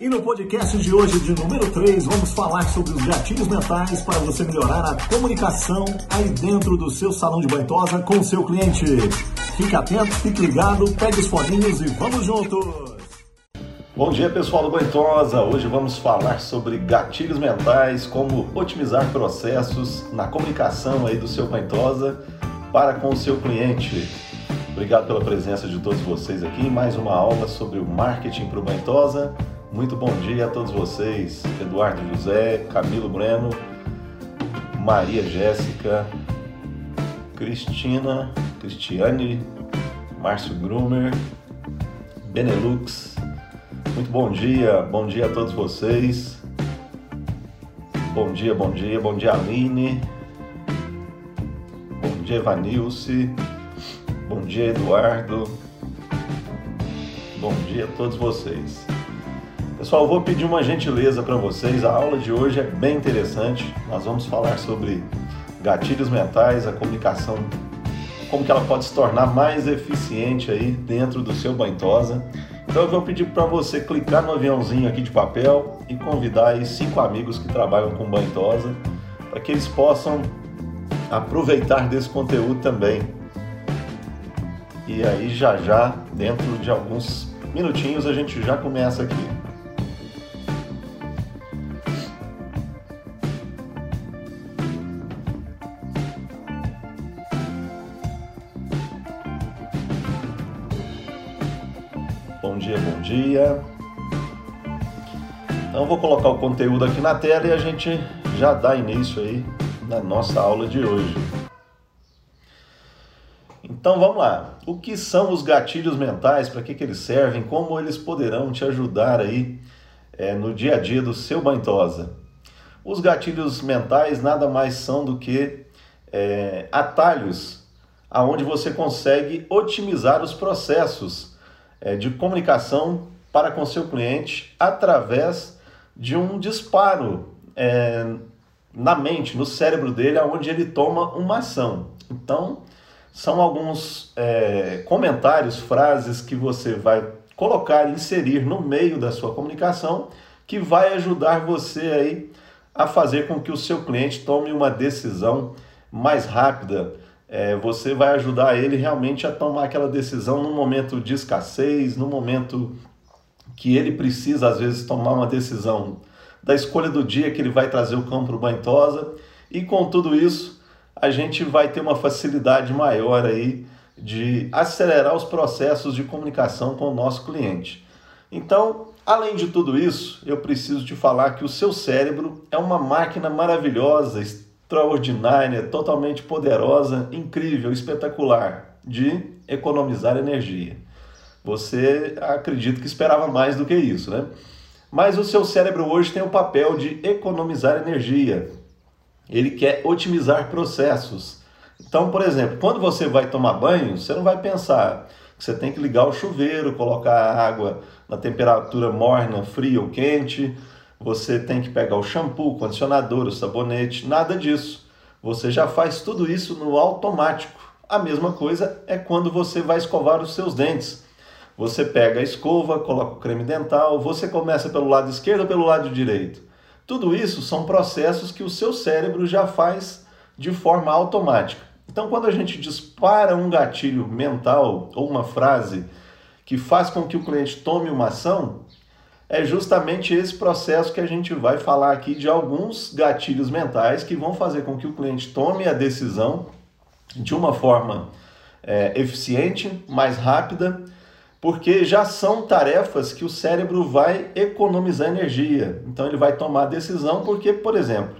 E no podcast de hoje, de número 3, vamos falar sobre os gatilhos mentais para você melhorar a comunicação aí dentro do seu salão de banhosa com o seu cliente. Fique atento, fique ligado, pegue os foninhos e vamos juntos! Bom dia pessoal do Banhosa! Hoje vamos falar sobre gatilhos mentais, como otimizar processos na comunicação aí do seu Banhosa para com o seu cliente. Obrigado pela presença de todos vocês aqui em mais uma aula sobre o marketing para o Banhosa. Muito bom dia a todos vocês, Eduardo José, Camilo Breno, Maria Jéssica, Cristina, Cristiane, Márcio Grumer, Benelux. Muito bom dia, bom dia a todos vocês. Bom dia, bom dia, bom dia Aline. Bom dia Evanilce. Bom dia Eduardo. Bom dia a todos vocês. Pessoal, vou pedir uma gentileza para vocês. A aula de hoje é bem interessante. Nós vamos falar sobre gatilhos mentais, a comunicação, como que ela pode se tornar mais eficiente aí dentro do seu banhosa. Então eu vou pedir para você clicar no aviãozinho aqui de papel e convidar aí cinco amigos que trabalham com banhosa para que eles possam aproveitar desse conteúdo também. E aí já já, dentro de alguns minutinhos, a gente já começa aqui. Dia. Então vou colocar o conteúdo aqui na tela e a gente já dá início aí na nossa aula de hoje. Então vamos lá. O que são os gatilhos mentais? Para que, que eles servem? Como eles poderão te ajudar aí é, no dia a dia do seu banhosa? Os gatilhos mentais nada mais são do que é, atalhos aonde você consegue otimizar os processos de comunicação para com seu cliente através de um disparo é, na mente, no cérebro dele, onde ele toma uma ação. Então, são alguns é, comentários, frases que você vai colocar, inserir no meio da sua comunicação, que vai ajudar você aí a fazer com que o seu cliente tome uma decisão mais rápida, é, você vai ajudar ele realmente a tomar aquela decisão no momento de escassez, no momento que ele precisa, às vezes, tomar uma decisão da escolha do dia que ele vai trazer o cão para o banhosa. E com tudo isso, a gente vai ter uma facilidade maior aí de acelerar os processos de comunicação com o nosso cliente. Então, além de tudo isso, eu preciso te falar que o seu cérebro é uma máquina maravilhosa, extraordinária, totalmente poderosa, incrível, espetacular de economizar energia. Você acredita que esperava mais do que isso, né? Mas o seu cérebro hoje tem o papel de economizar energia. Ele quer otimizar processos. Então, por exemplo, quando você vai tomar banho, você não vai pensar que você tem que ligar o chuveiro, colocar a água na temperatura morna, fria ou quente, você tem que pegar o shampoo, o condicionador, o sabonete, nada disso. Você já faz tudo isso no automático. A mesma coisa é quando você vai escovar os seus dentes. Você pega a escova, coloca o creme dental, você começa pelo lado esquerdo ou pelo lado direito. Tudo isso são processos que o seu cérebro já faz de forma automática. Então, quando a gente dispara um gatilho mental ou uma frase que faz com que o cliente tome uma ação, é justamente esse processo que a gente vai falar aqui de alguns gatilhos mentais que vão fazer com que o cliente tome a decisão de uma forma é, eficiente, mais rápida, porque já são tarefas que o cérebro vai economizar energia. Então ele vai tomar a decisão porque, por exemplo,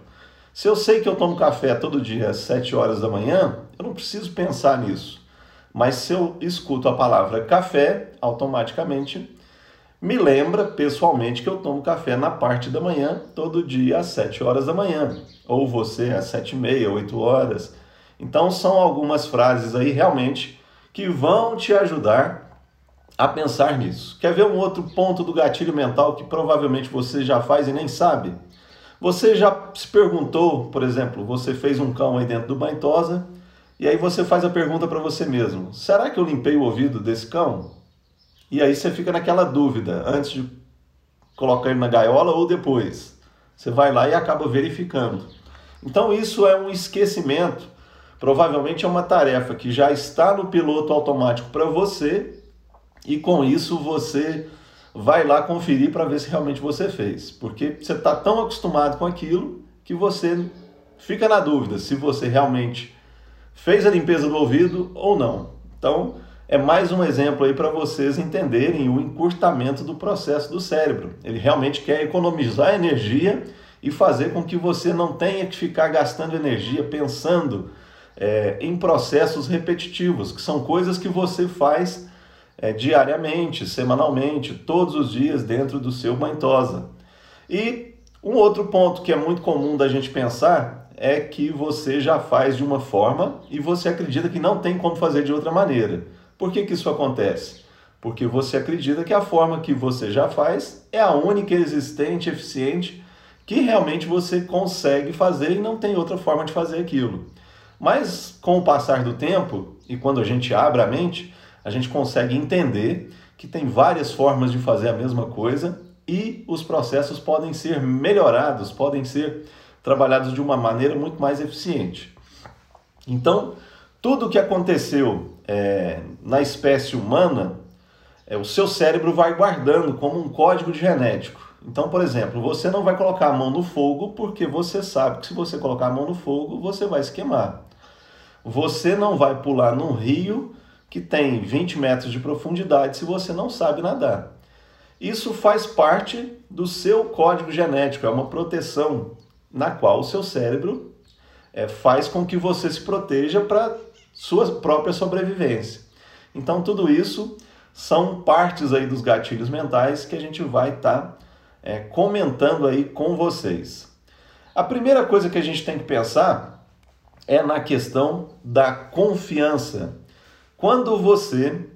se eu sei que eu tomo café todo dia às 7 horas da manhã, eu não preciso pensar nisso. Mas se eu escuto a palavra café, automaticamente me lembra pessoalmente que eu tomo café na parte da manhã, todo dia às 7 horas da manhã, ou você às 7 e meia, 8 horas. Então são algumas frases aí realmente que vão te ajudar a pensar nisso. Quer ver um outro ponto do gatilho mental que provavelmente você já faz e nem sabe? Você já se perguntou, por exemplo, você fez um cão aí dentro do banhosa e aí você faz a pergunta para você mesmo: será que eu limpei o ouvido desse cão? E aí você fica naquela dúvida antes de colocar ele na gaiola ou depois. Você vai lá e acaba verificando. Então isso é um esquecimento. Provavelmente é uma tarefa que já está no piloto automático para você e com isso você vai lá conferir para ver se realmente você fez, porque você está tão acostumado com aquilo que você fica na dúvida se você realmente fez a limpeza do ouvido ou não. Então, é mais um exemplo aí para vocês entenderem o encurtamento do processo do cérebro. Ele realmente quer economizar energia e fazer com que você não tenha que ficar gastando energia pensando é, em processos repetitivos, que são coisas que você faz é, diariamente, semanalmente, todos os dias dentro do seu banhosa. E um outro ponto que é muito comum da gente pensar é que você já faz de uma forma e você acredita que não tem como fazer de outra maneira. Por que, que isso acontece? Porque você acredita que a forma que você já faz é a única existente, eficiente, que realmente você consegue fazer e não tem outra forma de fazer aquilo. Mas com o passar do tempo e quando a gente abre a mente, a gente consegue entender que tem várias formas de fazer a mesma coisa e os processos podem ser melhorados, podem ser trabalhados de uma maneira muito mais eficiente. Então, tudo o que aconteceu é, na espécie humana, é, o seu cérebro vai guardando como um código genético. Então, por exemplo, você não vai colocar a mão no fogo porque você sabe que se você colocar a mão no fogo, você vai se queimar. Você não vai pular num rio que tem 20 metros de profundidade se você não sabe nadar. Isso faz parte do seu código genético, é uma proteção na qual o seu cérebro é, faz com que você se proteja para sua própria sobrevivência. Então tudo isso são partes aí dos gatilhos mentais que a gente vai estar tá, é, comentando aí com vocês. A primeira coisa que a gente tem que pensar é na questão da confiança. Quando você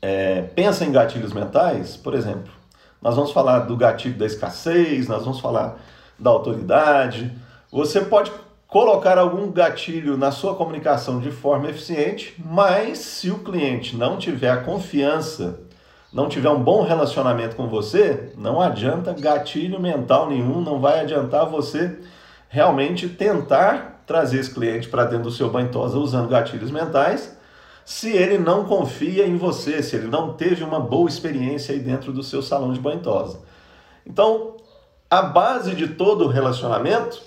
é, pensa em gatilhos mentais, por exemplo, nós vamos falar do gatilho da escassez, nós vamos falar da autoridade. Você pode colocar algum gatilho na sua comunicação de forma eficiente, mas se o cliente não tiver a confiança, não tiver um bom relacionamento com você, não adianta gatilho mental nenhum, não vai adiantar você realmente tentar trazer esse cliente para dentro do seu banho tosa usando gatilhos mentais se ele não confia em você, se ele não teve uma boa experiência aí dentro do seu salão de banho tosa. Então, a base de todo relacionamento,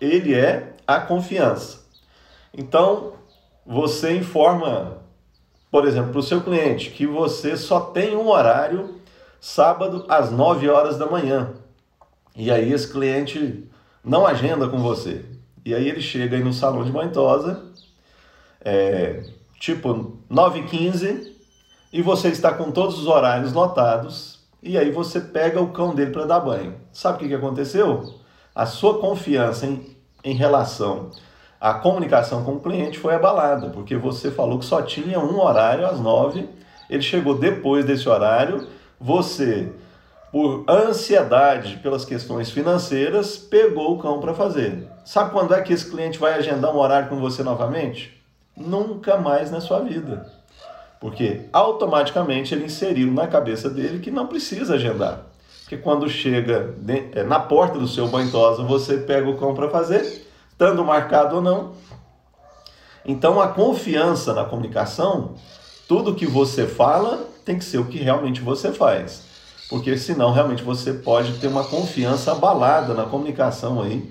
ele é a confiança. Então, você informa, por exemplo, para o seu cliente que você só tem um horário sábado às 9 horas da manhã. E aí esse cliente não agenda com você. E aí ele chega aí no salão de banho tosa, é, tipo 9h15 e você está com todos os horários lotados e aí você pega o cão dele para dar banho. Sabe o que, que aconteceu? A sua confiança em, em relação à comunicação com o cliente foi abalada, porque você falou que só tinha um horário às 9, ele chegou depois desse horário, você, por ansiedade pelas questões financeiras, pegou o cão para fazer. Sabe quando é que esse cliente vai agendar um horário com você novamente? nunca mais na sua vida. Porque automaticamente ele inseriu na cabeça dele que não precisa agendar. Porque quando chega é, na porta do seu banho tosa, você pega o cão para fazer, estando marcado ou não. Então a confiança na comunicação, tudo que você fala tem que ser o que realmente você faz. Porque senão realmente você pode ter uma confiança abalada na comunicação aí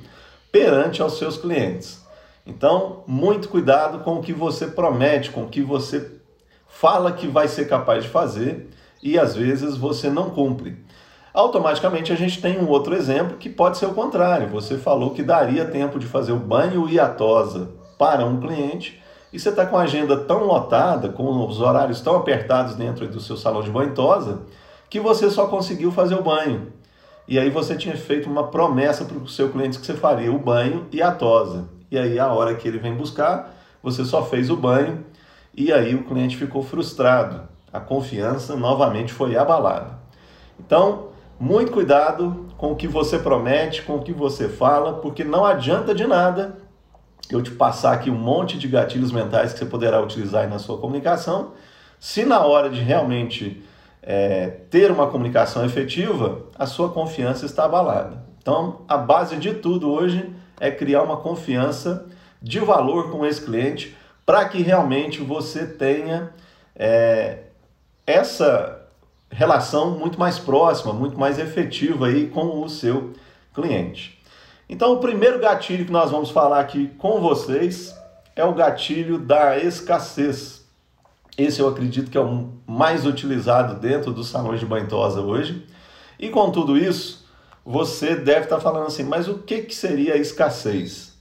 perante aos seus clientes. Então, muito cuidado com o que você promete, com o que você fala que vai ser capaz de fazer e às vezes você não cumpre. Automaticamente a gente tem um outro exemplo que pode ser o contrário. Você falou que daria tempo de fazer o banho e a tosa para um cliente e você está com a agenda tão lotada, com os horários tão apertados dentro do seu salão de banho e tosa, que você só conseguiu fazer o banho. E aí você tinha feito uma promessa para o seu cliente que você faria o banho e a tosa e aí a hora que ele vem buscar, você só fez o banho e aí o cliente ficou frustrado. A confiança novamente foi abalada. Então, muito cuidado com o que você promete, com o que você fala, porque não adianta de nada eu te passar aqui um monte de gatilhos mentais que você poderá utilizar na sua comunicação, se na hora de realmente é, ter uma comunicação efetiva, a sua confiança está abalada. Então, a base de tudo hoje é criar uma confiança de valor com esse cliente para que realmente você tenha é, essa relação muito mais próxima, muito mais efetiva aí com o seu cliente. Então, o primeiro gatilho que nós vamos falar aqui com vocês é o gatilho da escassez. Esse eu acredito que é o mais utilizado dentro dos salões de banhosa hoje. E com tudo isso, você deve estar falando assim, mas o que, que seria escassez?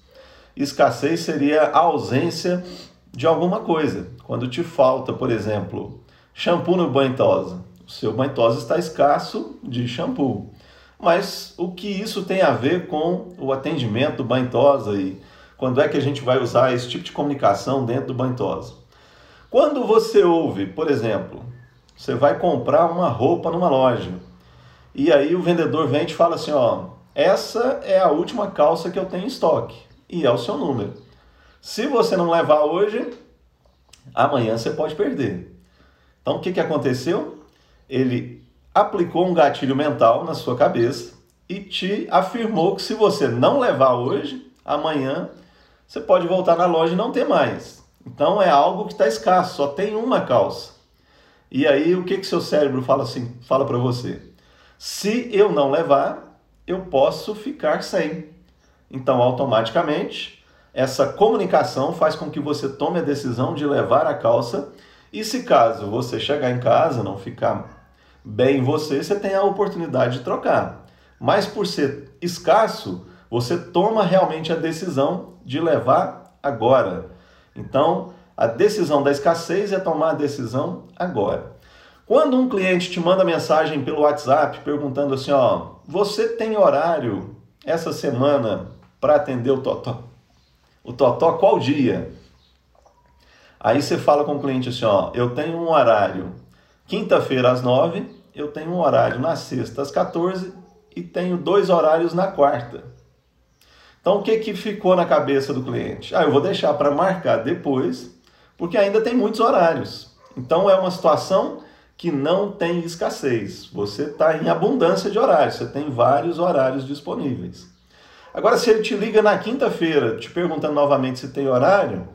Escassez seria a ausência de alguma coisa. Quando te falta, por exemplo, shampoo no banho tosa, seu banho tosa está escasso de shampoo. Mas o que isso tem a ver com o atendimento do banho tosa e quando é que a gente vai usar esse tipo de comunicação dentro do banho tosa? Quando você ouve, por exemplo, você vai comprar uma roupa numa loja e aí o vendedor vem e te fala assim, ó, essa é a última calça que eu tenho em estoque e é o seu número. Se você não levar hoje, amanhã você pode perder. Então o que, que aconteceu? Ele aplicou um gatilho mental na sua cabeça e te afirmou que se você não levar hoje, amanhã você pode voltar na loja e não ter mais. Então é algo que está escasso, só tem uma calça. E aí o que que seu cérebro fala assim, fala para você? Se eu não levar, eu posso ficar sem. Então automaticamente essa comunicação faz com que você tome a decisão de levar a calça e se caso você chegar em casa não ficar bem em você, você tem a oportunidade de trocar. Mas por ser escasso, você toma realmente a decisão de levar agora. Então, a decisão da escassez é tomar a decisão agora. Quando um cliente te manda mensagem pelo WhatsApp perguntando assim, ó, você tem horário essa semana para atender o Totó? o totó qual dia? Aí você fala com o cliente assim, ó, eu tenho um horário quinta-feira às nove, eu tenho um horário na sexta às 14 e tenho dois horários na quarta. Então o que que ficou na cabeça do cliente? Ah, eu vou deixar para marcar depois, porque ainda tem muitos horários. Então é uma situação que não tem escassez. Você está em abundância de horários, você tem vários horários disponíveis. Agora, se ele te liga na quinta-feira, te perguntando novamente se tem horário,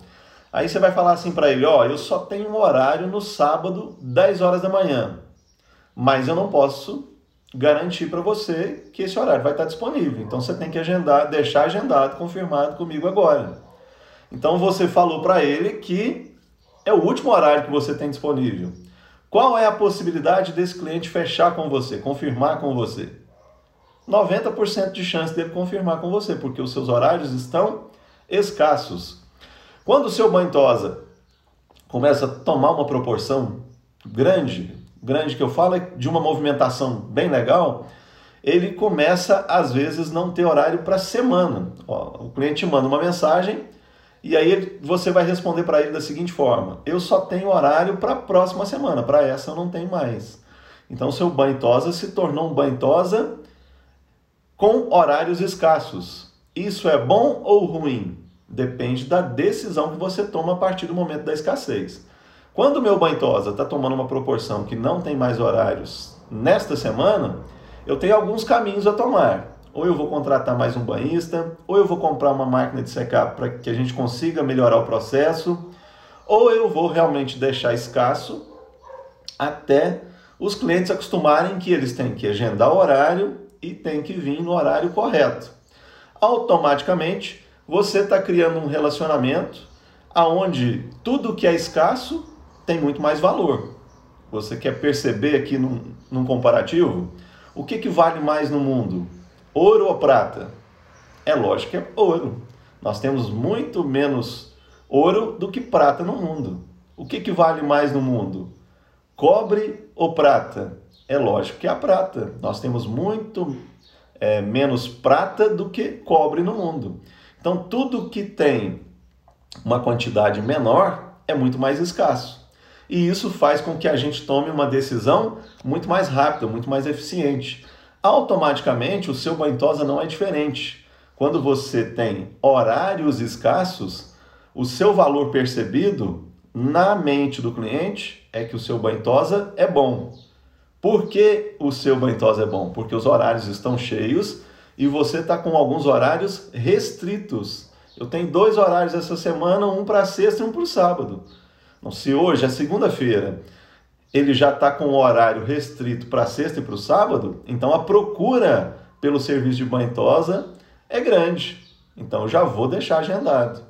aí você vai falar assim para ele: Ó, eu só tenho um horário no sábado, 10 horas da manhã, mas eu não posso garantir para você que esse horário vai estar disponível. Então você tem que agendar, deixar agendado, confirmado comigo agora. Então você falou para ele que é o último horário que você tem disponível. Qual é a possibilidade desse cliente fechar com você, confirmar com você? 90% de chance dele confirmar com você, porque os seus horários estão escassos. Quando o seu banho tosa começa a tomar uma proporção grande, grande que eu falo é de uma movimentação bem legal, ele começa às vezes não ter horário para semana. Ó, o cliente manda uma mensagem e aí você vai responder para ele da seguinte forma: eu só tenho horário para a próxima semana, para essa eu não tenho mais. Então seu banho tosa se tornou um banho tosa com horários escassos. Isso é bom ou ruim? Depende da decisão que você toma a partir do momento da escassez. Quando meu banhosa está tomando uma proporção que não tem mais horários nesta semana, eu tenho alguns caminhos a tomar. Ou eu vou contratar mais um banhista, ou eu vou comprar uma máquina de secar para que a gente consiga melhorar o processo, ou eu vou realmente deixar escasso até os clientes acostumarem que eles têm que agendar o horário e tem que vir no horário correto. Automaticamente, você está criando um relacionamento aonde tudo que é escasso tem muito mais valor. Você quer perceber aqui num, num comparativo o que, que vale mais no mundo? Ouro ou prata? É lógico que é ouro. Nós temos muito menos ouro do que prata no mundo. O que, que vale mais no mundo? Cobre ou prata? É lógico que é a prata. Nós temos muito é, menos prata do que cobre no mundo. Então, tudo que tem uma quantidade menor é muito mais escasso. E isso faz com que a gente tome uma decisão muito mais rápida, muito mais eficiente. Automaticamente, o seu banhosa não é diferente. Quando você tem horários escassos, o seu valor percebido na mente do cliente é que o seu banhosa é bom. Por que o seu banho tosa é bom? Porque os horários estão cheios e você está com alguns horários restritos. Eu tenho dois horários essa semana, um para sexta e um para sábado. Então, se hoje é segunda-feira, ele já está com o horário restrito para sexta e para o sábado, então a procura pelo serviço de banho tosa é grande. Então já vou deixar agendado.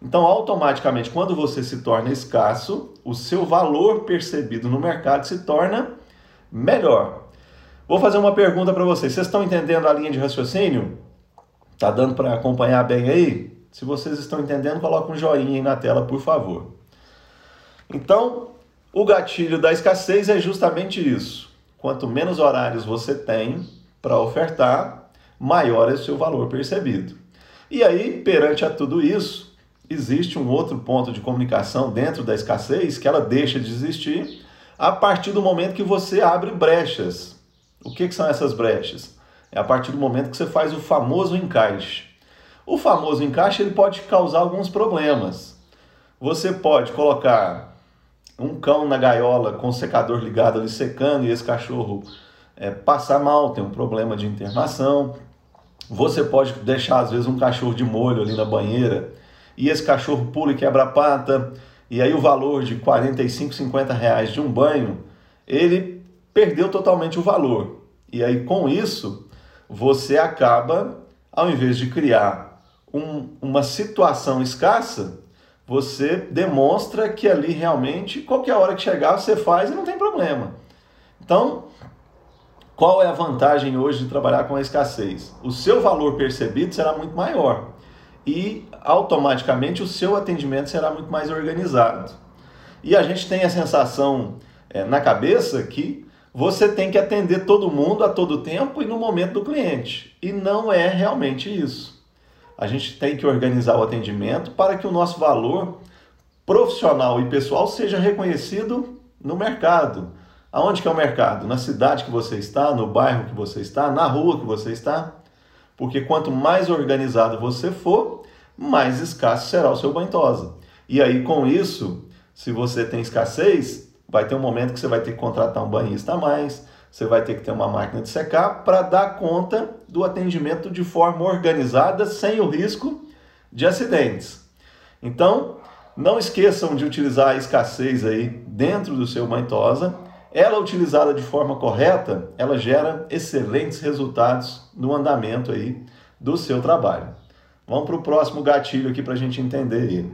Então, automaticamente, quando você se torna escasso, o seu valor percebido no mercado se torna melhor. Vou fazer uma pergunta para vocês. Vocês estão entendendo a linha de raciocínio? Tá dando para acompanhar bem aí? Se vocês estão entendendo, coloque um joinha aí na tela, por favor. Então, o gatilho da escassez é justamente isso. Quanto menos horários você tem para ofertar, maior é o seu valor percebido. E aí, perante a tudo isso, existe um outro ponto de comunicação dentro da escassez que ela deixa de existir a partir do momento que você abre brechas. O que, que são essas brechas? É a partir do momento que você faz o famoso encaixe. O famoso encaixe ele pode causar alguns problemas. Você pode colocar um cão na gaiola com o secador ligado ali secando e esse cachorro é, passar mal, tem um problema de internação. Você pode deixar às vezes um cachorro de molho ali na banheira e esse cachorro pula e quebra a pata, e aí o valor de 45, 50 reais de um banho, ele perdeu totalmente o valor. E aí com isso, você acaba, ao invés de criar um, uma situação escassa, você demonstra que ali realmente, qualquer hora que chegar, você faz e não tem problema. Então, qual é a vantagem hoje de trabalhar com a escassez? O seu valor percebido será muito maior e automaticamente o seu atendimento será muito mais organizado. E a gente tem a sensação é, na cabeça que você tem que atender todo mundo a todo tempo e no momento do cliente. E não é realmente isso. A gente tem que organizar o atendimento para que o nosso valor profissional e pessoal seja reconhecido no mercado. Aonde que é o mercado? Na cidade que você está, no bairro que você está, na rua que você está. Porque quanto mais organizado você for, mais escasso será o seu banho tosa. E aí, com isso, se você tem escassez, vai ter um momento que você vai ter que contratar um banhista a mais, você vai ter que ter uma máquina de secar para dar conta do atendimento de forma organizada, sem o risco de acidentes. Então, não esqueçam de utilizar a escassez aí dentro do seu banho tosa. Ela utilizada de forma correta, ela gera excelentes resultados no andamento aí do seu trabalho. Vamos para o próximo gatilho aqui para a gente entender ele.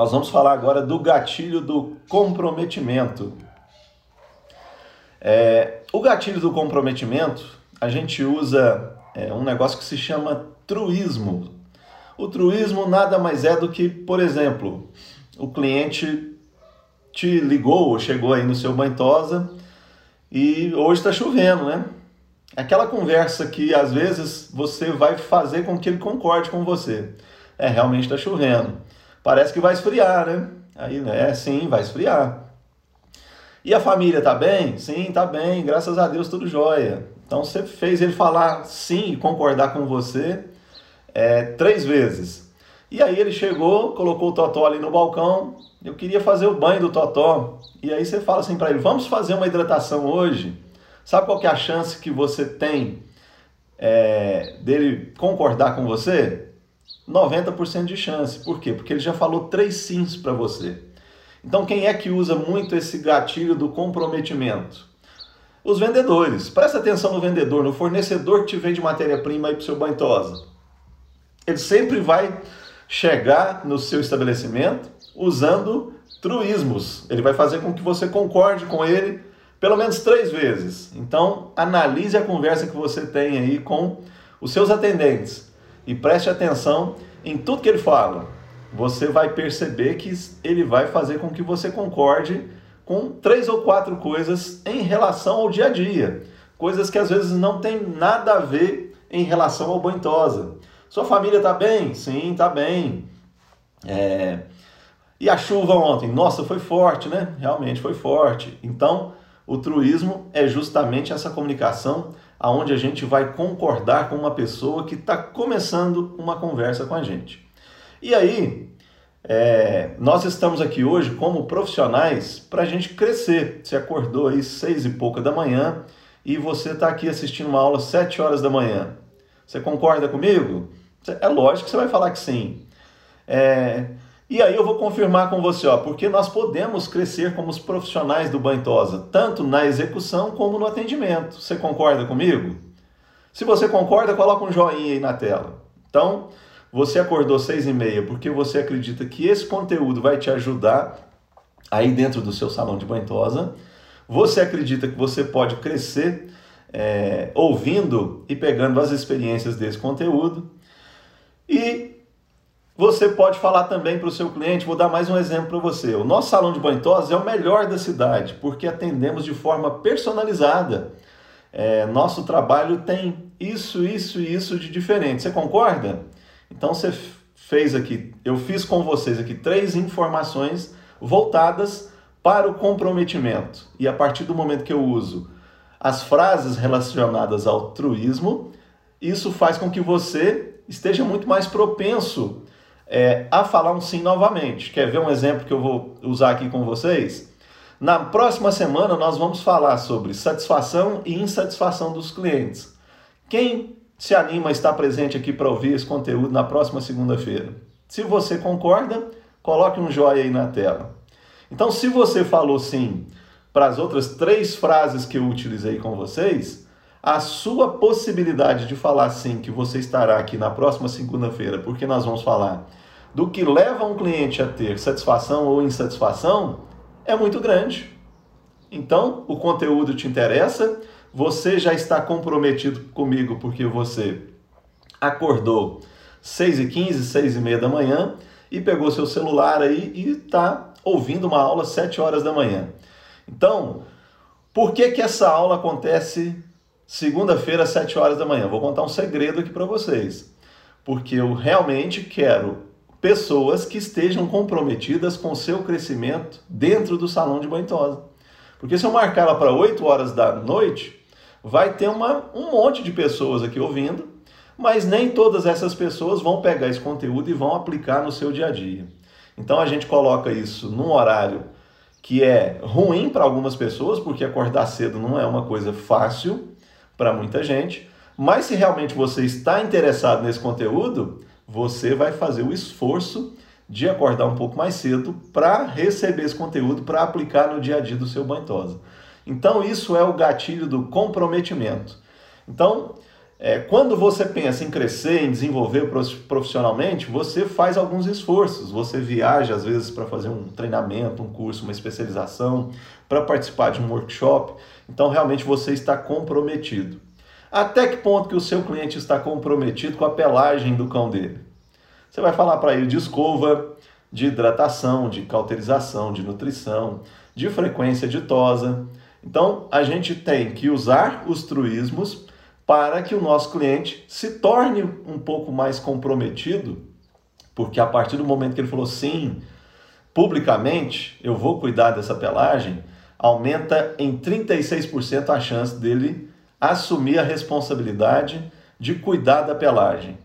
Nós vamos falar agora do gatilho do comprometimento. É, o gatilho do comprometimento, a gente usa é, um negócio que se chama truísmo. O truísmo nada mais é do que, por exemplo, o cliente te ligou ou chegou aí no seu banhosa e hoje está chovendo, né? Aquela conversa que às vezes você vai fazer com que ele concorde com você. É, realmente está chovendo. Parece que vai esfriar, né? Aí, né? Sim, vai esfriar. E a família tá bem? Sim, tá bem, graças a Deus, tudo jóia. Então você fez ele falar sim e concordar com você é, três vezes. E aí ele chegou, colocou o Totó ali no balcão. Eu queria fazer o banho do Totó. E aí você fala assim para ele: vamos fazer uma hidratação hoje? Sabe qual que é a chance que você tem é, dele concordar com você? 90% de chance. Por quê? Porque ele já falou três sims para você. Então, quem é que usa muito esse gatilho do comprometimento? Os vendedores. Presta atenção no vendedor, no fornecedor que te vende matéria-prima para o seu banho tosa. Ele sempre vai chegar no seu estabelecimento usando truísmos. Ele vai fazer com que você concorde com ele pelo menos três vezes. Então, analise a conversa que você tem aí com os seus atendentes e preste atenção em tudo que ele fala. Você vai perceber que ele vai fazer com que você concorde com três ou quatro coisas em relação ao dia a dia. Coisas que às vezes não tem nada a ver em relação ao banho tosa. Sua família está bem? Sim, está bem. É... E a chuva ontem? Nossa, foi forte, né? Realmente foi forte. Então, o truísmo é justamente essa comunicação aonde a gente vai concordar com uma pessoa que está começando uma conversa com a gente. E aí, É, nós estamos aqui hoje como profissionais para a gente crescer. Você acordou aí seis e pouca da manhã e você está aqui assistindo uma aula sete horas da manhã. Você concorda comigo? É lógico que você vai falar que sim. É, e aí eu vou confirmar com você, ó, porque nós podemos crescer como os profissionais do Bantosa, tanto na execução como no atendimento. Você concorda comigo? Se você concorda, coloca um joinha aí na tela. Então, você acordou seis e meia porque você acredita que esse conteúdo vai te ajudar aí dentro do seu salão de bantosa. Você acredita que você pode crescer é, ouvindo e pegando as experiências desse conteúdo. E você pode falar também para o seu cliente, vou dar mais um exemplo para você. O nosso salão de banho é o melhor da cidade, porque atendemos de forma personalizada. É, nosso trabalho tem isso, isso e isso de diferente. Você concorda? Então você fez aqui, eu fiz com vocês aqui três informações voltadas para o comprometimento. E a partir do momento que eu uso as frases relacionadas ao altruísmo, isso faz com que você esteja muito mais propenso é, a falar um sim novamente. Quer ver um exemplo que eu vou usar aqui com vocês? Na próxima semana nós vamos falar sobre satisfação e insatisfação dos clientes. Quem se anima a estar presente aqui para ouvir esse conteúdo na próxima segunda-feira? Se você concorda, coloque um joinha aí na tela. Então, se você falou sim para as outras três frases que eu utilizei com vocês, a sua possibilidade de falar sim que você estará aqui na próxima segunda-feira, porque nós vamos falar do que leva um cliente a ter satisfação ou insatisfação é muito grande. Então, o conteúdo te interessa, você já está comprometido comigo porque você acordou 6 e 15, 6 e meia da manhã e pegou seu celular aí e está ouvindo uma aula 7 horas da manhã. Então, por que, que essa aula acontece segunda-feira às 7 horas da manhã? Vou contar um segredo aqui para vocês. Porque eu realmente quero pessoas que estejam comprometidas com o seu crescimento dentro do salão de banho tosa. Porque se eu marcar ela para 8 horas da noite, vai ter uma, um monte de pessoas aqui ouvindo, mas nem todas essas pessoas vão pegar esse conteúdo e vão aplicar no seu dia a dia. Então a gente coloca isso num horário que é ruim para algumas pessoas, porque acordar cedo não é uma coisa fácil para muita gente, mas se realmente você está interessado nesse conteúdo, você vai fazer o esforço de acordar um pouco mais cedo para receber esse conteúdo para aplicar no dia a dia do seu banho tosa. Então, isso é o gatilho do comprometimento. Então, é, quando você pensa em crescer, em desenvolver profissionalmente, você faz alguns esforços. Você viaja, às vezes, para fazer um treinamento, um curso, uma especialização, para participar de um workshop. Então, realmente, você está comprometido. Até que ponto que o seu cliente está comprometido com a pelagem do cão dele? Você vai falar para ele de escova, de hidratação, de cauterização, de nutrição, de frequência de tosa. Então, a gente tem que usar os truísmos para que o nosso cliente se torne um pouco mais comprometido, porque a partir do momento que ele falou sim, publicamente, eu vou cuidar dessa pelagem, aumenta em 36% a chance dele assumir a responsabilidade de cuidar da pelagem.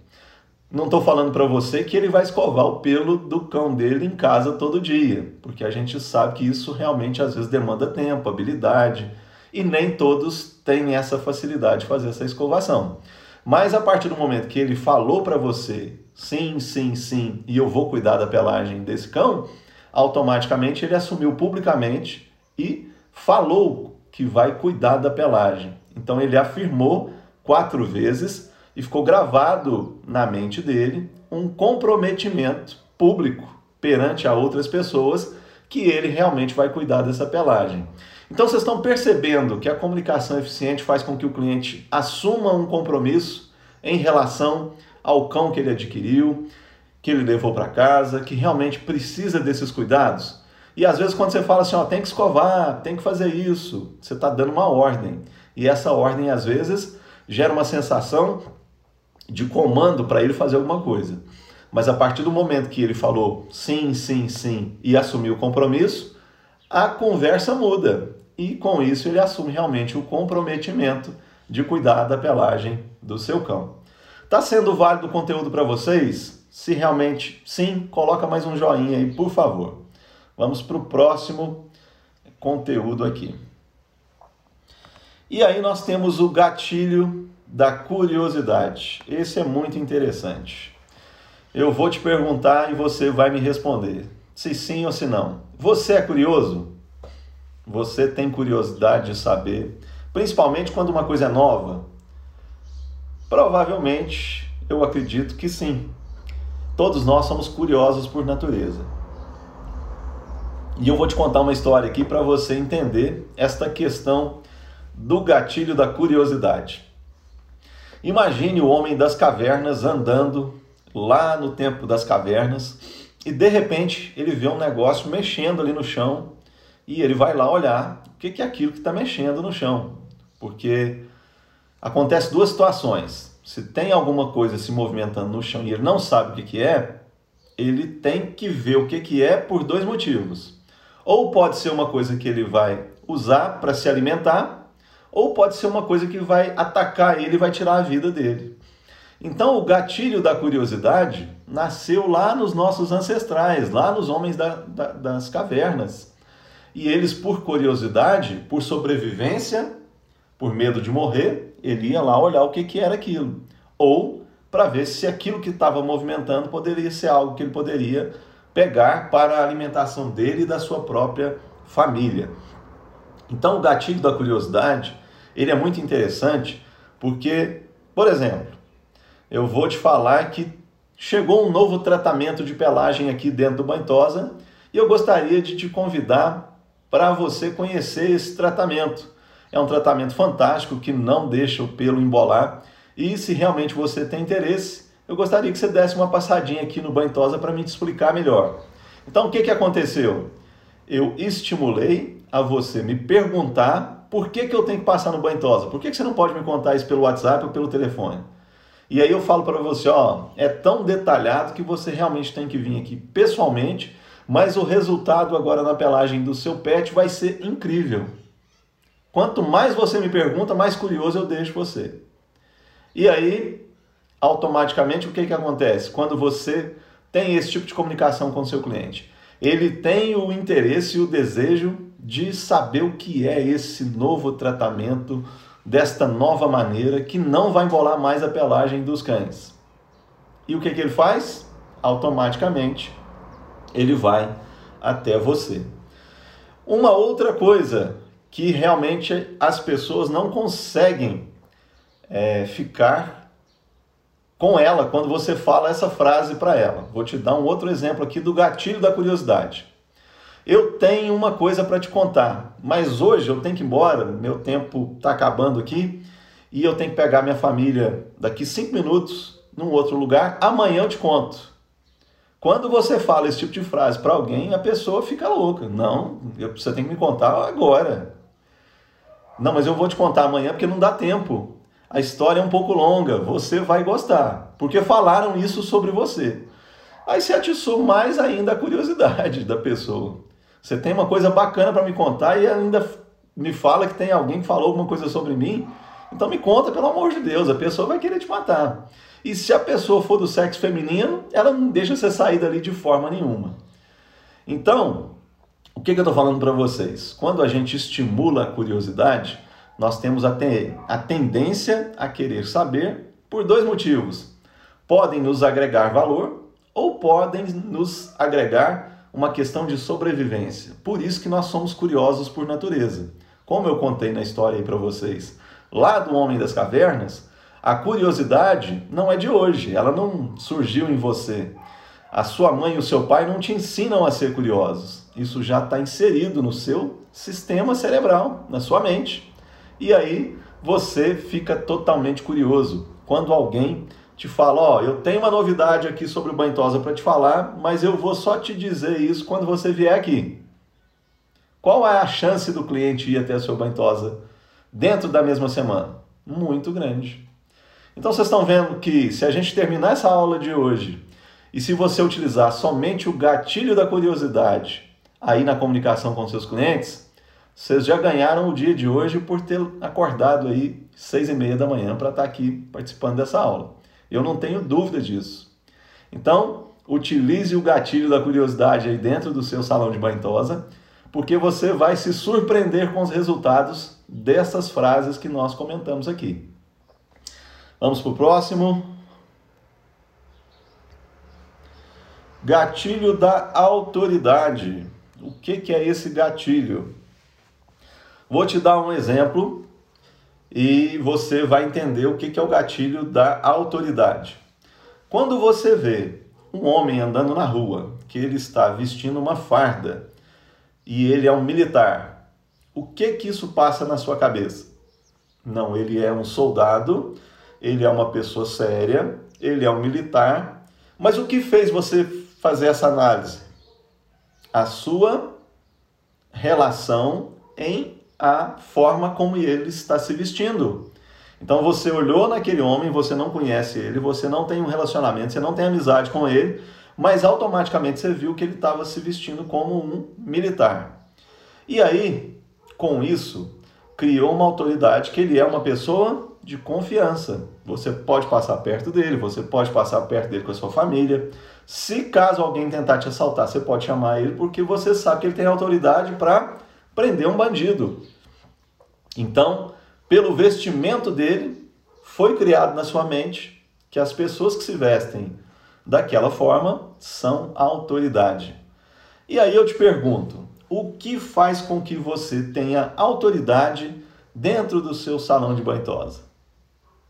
Não estou falando para você que ele vai escovar o pelo do cão dele em casa todo dia, porque a gente sabe que isso realmente às vezes demanda tempo, habilidade, e nem todos têm essa facilidade de fazer essa escovação. Mas a partir do momento que ele falou para você, sim, sim, sim, e eu vou cuidar da pelagem desse cão, automaticamente ele assumiu publicamente e falou que vai cuidar da pelagem. Então ele afirmou quatro vezes e ficou gravado na mente dele um comprometimento público perante a outras pessoas que ele realmente vai cuidar dessa pelagem. Então vocês estão percebendo que a comunicação eficiente faz com que o cliente assuma um compromisso em relação ao cão que ele adquiriu, que ele levou para casa, que realmente precisa desses cuidados. E às vezes quando você fala assim, ó, tem que escovar, tem que fazer isso, você está dando uma ordem. E essa ordem, às vezes, gera uma sensação de comando para ele fazer alguma coisa. Mas a partir do momento que ele falou sim, sim, sim e assumiu o compromisso, a conversa muda. E com isso ele assume realmente o comprometimento de cuidar da pelagem do seu cão. Tá sendo válido o conteúdo para vocês? Se realmente sim, coloca mais um joinha aí, por favor. Vamos para o próximo conteúdo aqui. E aí nós temos o gatilho da curiosidade. Esse é muito interessante. Eu vou te perguntar e você vai me responder, se sim ou se não. Você é curioso? Você tem curiosidade de saber, principalmente quando uma coisa é nova? Provavelmente, eu acredito que sim. Todos nós somos curiosos por natureza. E eu vou te contar uma história aqui para você entender esta questão do gatilho da curiosidade. Imagine o homem das cavernas andando lá no tempo das cavernas e de repente ele vê um negócio mexendo ali no chão e ele vai lá olhar o que é aquilo que está mexendo no chão. Porque acontece duas situações. Se tem alguma coisa se movimentando no chão e ele não sabe o que é, ele tem que ver o que é por dois motivos. Ou pode ser uma coisa que ele vai usar para se alimentar, ou pode ser uma coisa que vai atacar ele e vai tirar a vida dele. Então, o gatilho da curiosidade nasceu lá nos nossos ancestrais, lá nos homens da, da, das cavernas. E eles, por curiosidade, por sobrevivência, por medo de morrer, ele ia lá olhar o que, que era aquilo. Ou para ver se aquilo que estava movimentando poderia ser algo que ele poderia pegar para a alimentação dele e da sua própria família. Então, o gatilho da curiosidade ele é muito interessante porque, por exemplo, eu vou te falar que chegou um novo tratamento de pelagem aqui dentro do Bantosa e eu gostaria de te convidar para você conhecer esse tratamento. É um tratamento fantástico que não deixa o pelo embolar e se realmente você tem interesse, eu gostaria que você desse uma passadinha aqui no Bantosa para me te explicar melhor. Então, o que, que aconteceu? Eu estimulei a você me perguntar por que, que eu tenho que passar no banho tosa? Por que, que você não pode me contar isso pelo WhatsApp ou pelo telefone? E aí eu falo para você, ó, é tão detalhado que você realmente tem que vir aqui pessoalmente, mas o resultado agora na pelagem do seu pet vai ser incrível. Quanto mais você me pergunta, mais curioso eu deixo você. E aí, automaticamente, o que, que acontece? Quando você tem esse tipo de comunicação com o seu cliente, ele tem o interesse e o desejo de saber o que é esse novo tratamento desta nova maneira que não vai embolar mais a pelagem dos cães. E o que, que ele faz? Automaticamente ele vai até você. Uma outra coisa que realmente as pessoas não conseguem é, ficar com ela quando você fala essa frase para ela. Vou te dar um outro exemplo aqui do gatilho da curiosidade. Eu tenho uma coisa para te contar, mas hoje eu tenho que ir embora, meu tempo está acabando aqui e eu tenho que pegar minha família daqui cinco minutos num outro lugar. Amanhã eu te conto. Quando você fala esse tipo de frase para alguém, a pessoa fica louca. Não, você tem que me contar agora. Não, mas eu vou te contar amanhã porque não dá tempo. A história é um pouco longa, você vai gostar, porque falaram isso sobre você. Aí se atiçou mais ainda a curiosidade da pessoa. Você tem uma coisa bacana para me contar e ainda me fala que tem alguém que falou alguma coisa sobre mim. Então me conta, pelo amor de Deus, a pessoa vai querer te matar. E se a pessoa for do sexo feminino, ela não deixa você sair dali de forma nenhuma. Então, o que, que eu estou falando para vocês? Quando a gente estimula a curiosidade, nós temos a, a tendência a querer saber por dois motivos. Podem nos agregar valor ou podem nos agregar uma questão de sobrevivência. Por isso que nós somos curiosos por natureza. Como eu contei na história aí para vocês, lá do Homem das Cavernas, a curiosidade não é de hoje, ela não surgiu em você. A sua mãe e o seu pai não te ensinam a ser curiosos. Isso já está inserido no seu sistema cerebral, na sua mente. E aí você fica totalmente curioso. Quando alguém te fala, ó, eu tenho uma novidade aqui sobre o Bantosa para te falar, mas eu vou só te dizer isso quando você vier aqui. Qual é a chance do cliente ir até a sua Bantosa dentro da mesma semana? Muito grande. Então vocês estão vendo que se a gente terminar essa aula de hoje e se você utilizar somente o gatilho da curiosidade aí na comunicação com seus clientes, vocês já ganharam o dia de hoje por ter acordado aí seis e meia da manhã para estar tá aqui participando dessa aula. Eu não tenho dúvida disso. Então, utilize o gatilho da curiosidade aí dentro do seu salão de banho tosa, porque você vai se surpreender com os resultados dessas frases que nós comentamos aqui. Vamos para o próximo. Gatilho da autoridade. O que, que é esse gatilho? Vou te dar um exemplo e você vai entender o que, é o gatilho da autoridade. Quando você vê um homem andando na rua, que ele está vestindo uma farda e ele é um militar, o que que isso passa na sua cabeça? Não, ele é um soldado, ele é uma pessoa séria, ele é um militar, mas o que fez você fazer essa análise? A sua relação em a forma como ele está se vestindo. Então você olhou naquele homem, você não conhece ele, você não tem um relacionamento, você não tem amizade com ele, mas automaticamente você viu que ele estava se vestindo como um militar. E aí, com isso, criou uma autoridade que ele é uma pessoa de confiança. Você pode passar perto dele, você pode passar perto dele com a sua família, se caso alguém tentar te assaltar, você pode chamar ele porque você sabe que ele tem autoridade para prender um bandido. Então, pelo vestimento dele, foi criado na sua mente que as pessoas que se vestem daquela forma são autoridade. E aí eu te pergunto, o que faz com que você tenha autoridade dentro do seu salão de banhosa?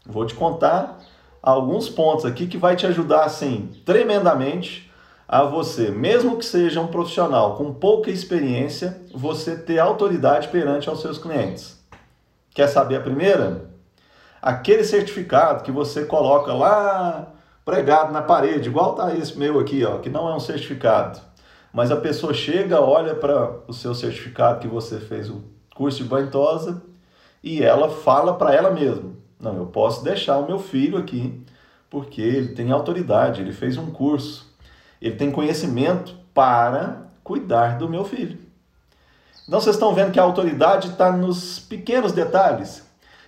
Vou te contar alguns pontos aqui que vai te ajudar assim tremendamente a você, mesmo que seja um profissional com pouca experiência, você ter autoridade perante aos seus clientes. Quer saber a primeira? Aquele certificado que você coloca lá pregado na parede, igual tá esse meu aqui, ó, que não é um certificado. Mas a pessoa chega, olha para o seu certificado que você fez o curso de banho tosa e ela fala para ela mesma: não, eu posso deixar o meu filho aqui, porque ele tem autoridade, ele fez um curso, ele tem conhecimento para cuidar do meu filho. Então vocês estão vendo que a autoridade está nos pequenos detalhes.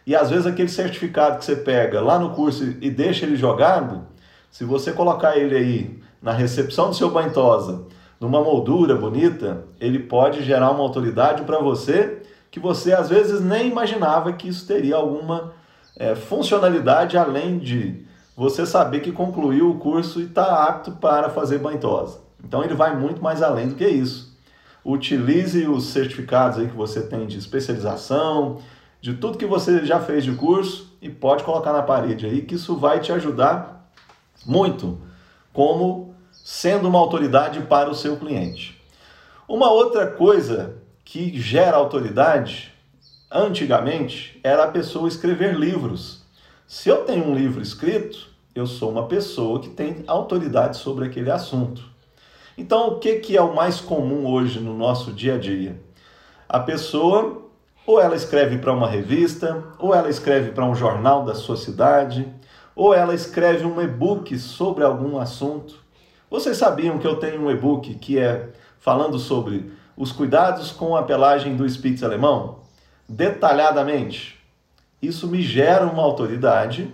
E às vezes aquele certificado que você pega lá no curso e deixa ele jogado, se você colocar ele aí na recepção do seu banho tosa, numa moldura bonita, ele pode gerar uma autoridade para você que você às vezes nem imaginava que isso teria alguma é, funcionalidade além de você saber que concluiu o curso e está apto para fazer banho tosa. Então ele vai muito mais além do que isso. Utilize os certificados aí que você tem de especialização, de tudo que você já fez de curso e pode colocar na parede aí que isso vai te ajudar muito como sendo uma autoridade para o seu cliente. Uma outra coisa que gera autoridade antigamente era a pessoa escrever livros. Se eu tenho um livro escrito, eu sou uma pessoa que tem autoridade sobre aquele assunto. Então, o que, que é o mais comum hoje no nosso dia a dia? A pessoa, ou ela escreve para uma revista, ou ela escreve para um jornal da sua cidade, ou ela escreve um e-book sobre algum assunto. Vocês sabiam que eu tenho um e-book que é falando sobre os cuidados com a pelagem do Spitz alemão? detalhadamente. Isso me gera uma autoridade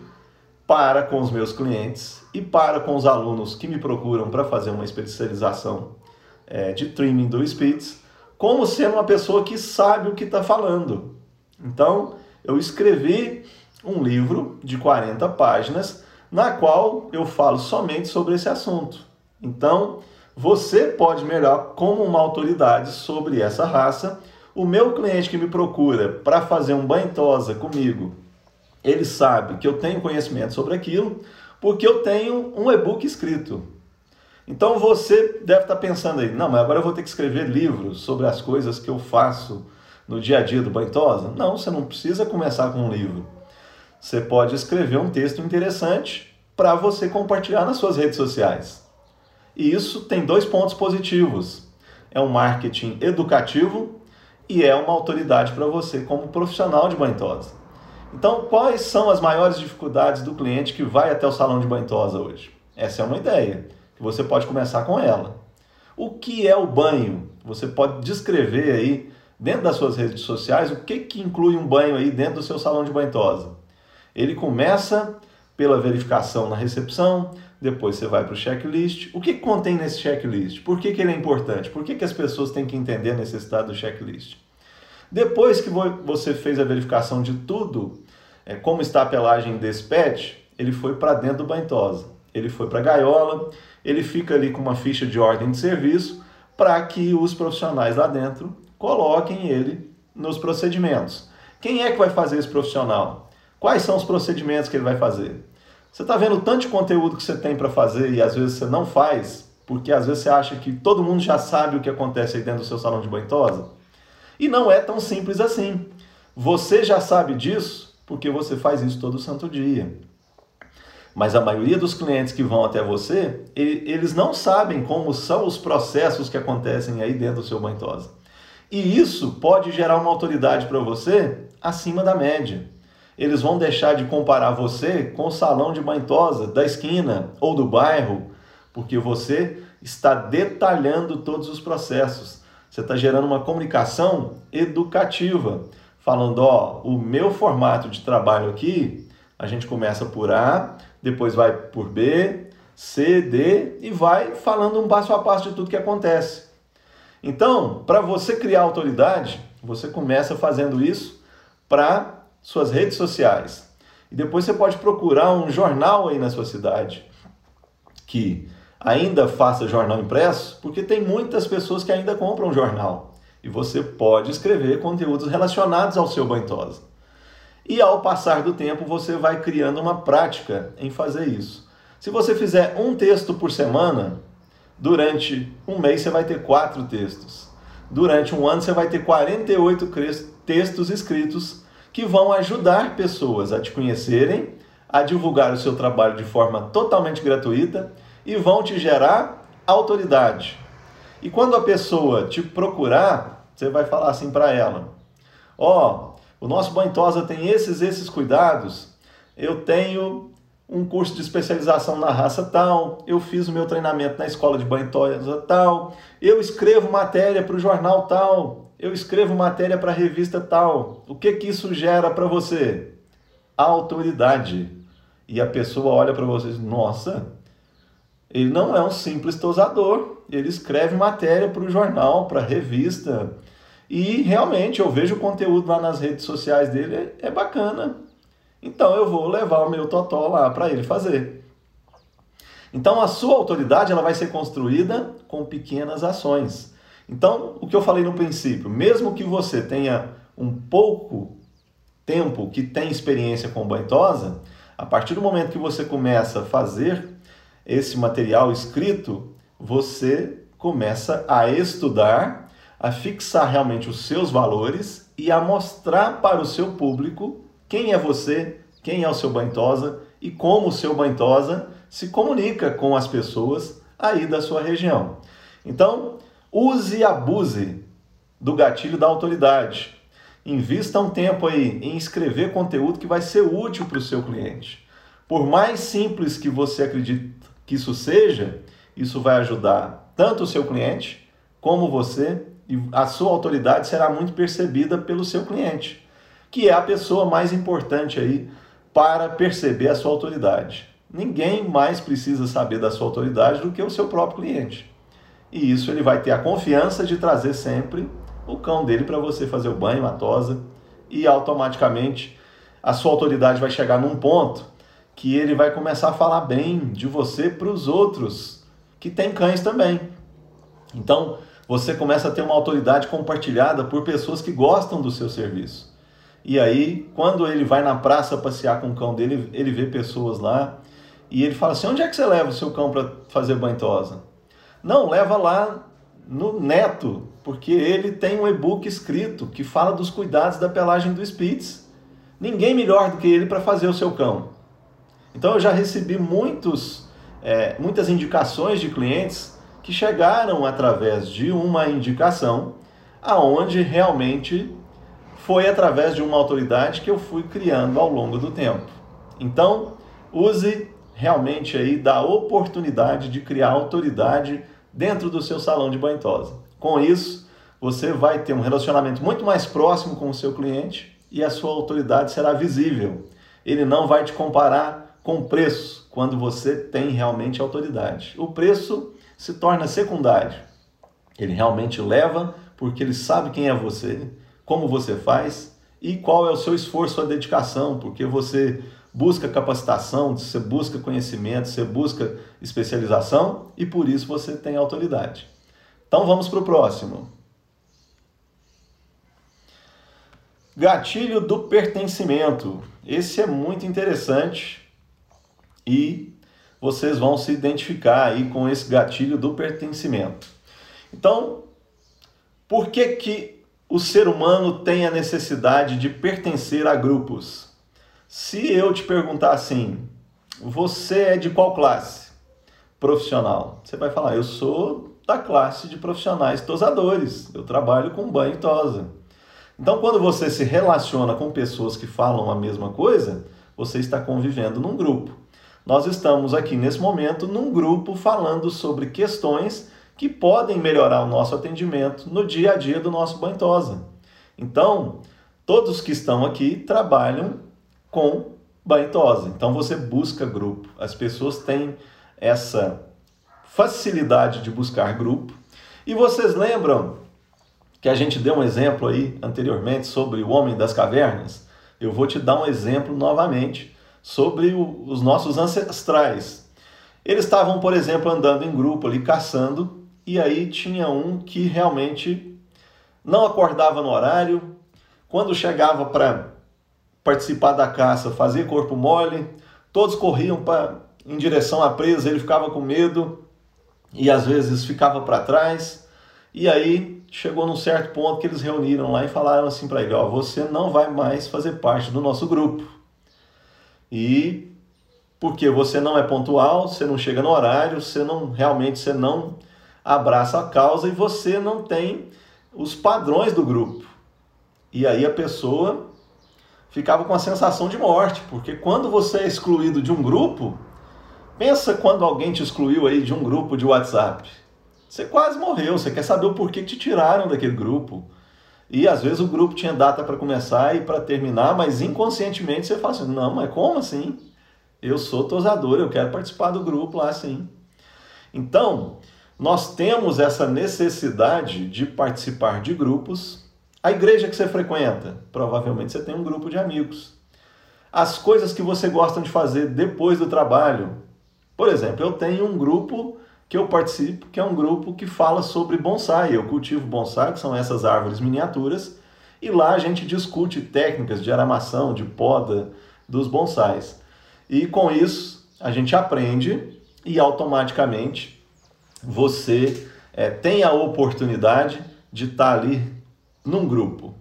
para com os meus clientes e para com os alunos que me procuram para fazer uma especialização é, de trimming do Spitz, como ser uma pessoa que sabe o que está falando. Então, eu escrevi um livro de 40 páginas na qual eu falo somente sobre esse assunto. Então, você pode melhorar como uma autoridade sobre essa raça o meu cliente que me procura para fazer um banho tosa comigo, ele sabe que eu tenho conhecimento sobre aquilo, porque eu tenho um e-book escrito. Então você deve estar pensando aí, não, mas agora eu vou ter que escrever livros sobre as coisas que eu faço no dia a dia do banho tosa? Não, você não precisa começar com um livro. Você pode escrever um texto interessante para você compartilhar nas suas redes sociais. E isso tem dois pontos positivos. É um marketing educativo e é uma autoridade para você como profissional de banho tosa. Então, quais são as maiores dificuldades do cliente que vai até o salão de banho tosa hoje? Essa é uma ideia, que você pode começar com ela. O que é o banho? Você pode descrever aí dentro das suas redes sociais o que, que inclui um banho aí dentro do seu salão de banho tosa. Ele começa pela verificação na recepção, depois você vai para o checklist. O que contém nesse checklist? Por que, que ele é importante? Por que, que as pessoas têm que entender a necessidade do checklist? Depois que você fez a verificação de tudo, é, como está a pelagem desse pet, ele foi para dentro do banhosa. Ele foi para a gaiola, ele fica ali com uma ficha de ordem de serviço para que os profissionais lá dentro coloquem ele nos procedimentos. Quem é que vai fazer esse profissional? Quais são os procedimentos que ele vai fazer? Você está vendo tanto conteúdo que você tem para fazer e às vezes você não faz, porque às vezes você acha que todo mundo já sabe o que acontece aí dentro do seu salão de banho tosa? E não é tão simples assim. Você já sabe disso porque você faz isso todo santo dia. Mas a maioria dos clientes que vão até você, eles não sabem como são os processos que acontecem aí dentro do seu banho tosa. E isso pode gerar uma autoridade para você acima da média eles vão deixar de comparar você com o salão de banhosa da esquina ou do bairro, porque você está detalhando todos os processos. Você está gerando uma comunicação educativa, falando, ó, o meu formato de trabalho aqui, a gente começa por A, depois vai por B, C, D e vai falando um passo a passo de tudo que acontece. Então, para você criar autoridade, você começa fazendo isso para suas redes sociais. E depois você pode procurar um jornal aí na sua cidade que ainda faça jornal impresso, porque tem muitas pessoas que ainda compram jornal. E você pode escrever conteúdos relacionados ao seu banhosa. E ao passar do tempo, você vai criando uma prática em fazer isso. Se você fizer um texto por semana, durante um mês você vai ter quatro textos. Durante um ano você vai ter 48 textos escritos que vão ajudar pessoas a te conhecerem, a divulgar o seu trabalho de forma totalmente gratuita e vão te gerar autoridade. E quando a pessoa te procurar, você vai falar assim para ela: Ó, oh, o nosso banho tosa tem esses esses cuidados. Eu tenho um curso de especialização na raça tal, eu fiz o meu treinamento na escola de banho tal, eu escrevo matéria para o jornal tal, eu escrevo matéria para a revista tal. O que que isso gera para você? Autoridade. E a pessoa olha para você e diz, nossa, ele não é um simples tosador, ele escreve matéria para o jornal, para a revista. E realmente eu vejo o conteúdo lá nas redes sociais dele, é, é bacana. Então eu vou levar o meu totó lá para ele fazer. Então a sua autoridade ela vai ser construída com pequenas ações. Então, o que eu falei no princípio, mesmo que você tenha um pouco tempo que tem experiência com banhosa, a partir do momento que você começa a fazer esse material escrito, você começa a estudar, a fixar realmente os seus valores e a mostrar para o seu público quem é você, quem é o seu banhosa e como o seu banhosa se comunica com as pessoas aí da sua região. Então, Use e abuse do gatilho da autoridade. Invista um tempo aí em escrever conteúdo que vai ser útil para o seu cliente. Por mais simples que você acredite que isso seja, isso vai ajudar tanto o seu cliente como você e a sua autoridade será muito percebida pelo seu cliente, que é a pessoa mais importante aí para perceber a sua autoridade. Ninguém mais precisa saber da sua autoridade do que o seu próprio cliente. E isso ele vai ter a confiança de trazer sempre o cão dele para você fazer o banho, a tosa, e automaticamente a sua autoridade vai chegar num ponto que ele vai começar a falar bem de você para os outros que têm cães também. Então, você começa a ter uma autoridade compartilhada por pessoas que gostam do seu serviço. E aí, quando ele vai na praça passear com o cão dele, ele vê pessoas lá e ele fala assim: onde é que você leva o seu cão para fazer banho tosa? Não, leva lá no Neto, porque ele tem um e-book escrito que fala dos cuidados da pelagem do Spitz. Ninguém melhor do que ele para fazer o seu cão. Então eu já recebi muitos, é, muitas indicações de clientes que chegaram através de uma indicação, aonde realmente foi através de uma autoridade que eu fui criando ao longo do tempo. Então, use realmente aí da oportunidade de criar autoridade dentro do seu salão de banho tosa. Com isso, você vai ter um relacionamento muito mais próximo com o seu cliente e a sua autoridade será visível. Ele não vai te comparar com preço quando você tem realmente autoridade. O preço se torna secundário. Ele realmente leva porque ele sabe quem é você, como você faz e qual é o seu esforço, sua dedicação, porque você busca capacitação, você busca conhecimento, você busca especialização e por isso você tem autoridade. Então vamos para o próximo. Gatilho do pertencimento. Esse é muito interessante e vocês vão se identificar aí com esse gatilho do pertencimento. Então, por que que o ser humano tem a necessidade de pertencer a grupos? Se eu te perguntar assim, você é de qual classe profissional? Você vai falar, eu sou da classe de profissionais tosadores, eu trabalho com banho e tosa. Então, quando você se relaciona com pessoas que falam a mesma coisa, você está convivendo num grupo. Nós estamos aqui nesse momento num grupo falando sobre questões que podem melhorar o nosso atendimento no dia a dia do nosso banho tosa. Então, todos que estão aqui trabalham com banho tosa. Então você busca grupo. As pessoas têm essa facilidade de buscar grupo. E vocês lembram que a gente deu um exemplo aí anteriormente sobre o homem das cavernas? Eu vou te dar um exemplo novamente sobre o, os nossos ancestrais. Eles estavam, por exemplo, andando em grupo ali caçando, e aí tinha um que realmente não acordava no horário. Quando chegava para participar da caça, fazia corpo mole, todos corriam pra, em direção à presa, ele ficava com medo e às vezes ficava para trás. E aí chegou num certo ponto que eles reuniram lá e falaram assim para ele: Ó, você não vai mais fazer parte do nosso grupo. E porque você não é pontual, você não chega no horário, você não realmente você não abraça a causa e você não tem os padrões do grupo. E aí a pessoa ficava com a sensação de morte, porque quando você é excluído de um grupo, pensa quando alguém te excluiu aí de um grupo de WhatsApp. Você quase morreu, você quer saber o porquê te tiraram daquele grupo. E às vezes o grupo tinha data para começar e para terminar, mas inconscientemente você fala assim: não, mas como assim? Eu sou tosador, eu quero participar do grupo lá sim. Então, nós temos essa necessidade de participar de grupos a igreja que você frequenta, provavelmente você tem um grupo de amigos. As coisas que você gosta de fazer depois do trabalho. Por exemplo, eu tenho um grupo que eu participo, que é um grupo que fala sobre bonsai. Eu cultivo bonsai, que são essas árvores miniaturas, e lá a gente discute técnicas de aramação, de poda dos bonsais. E com isso a gente aprende e automaticamente você é, tem a oportunidade de estar ali num grupo.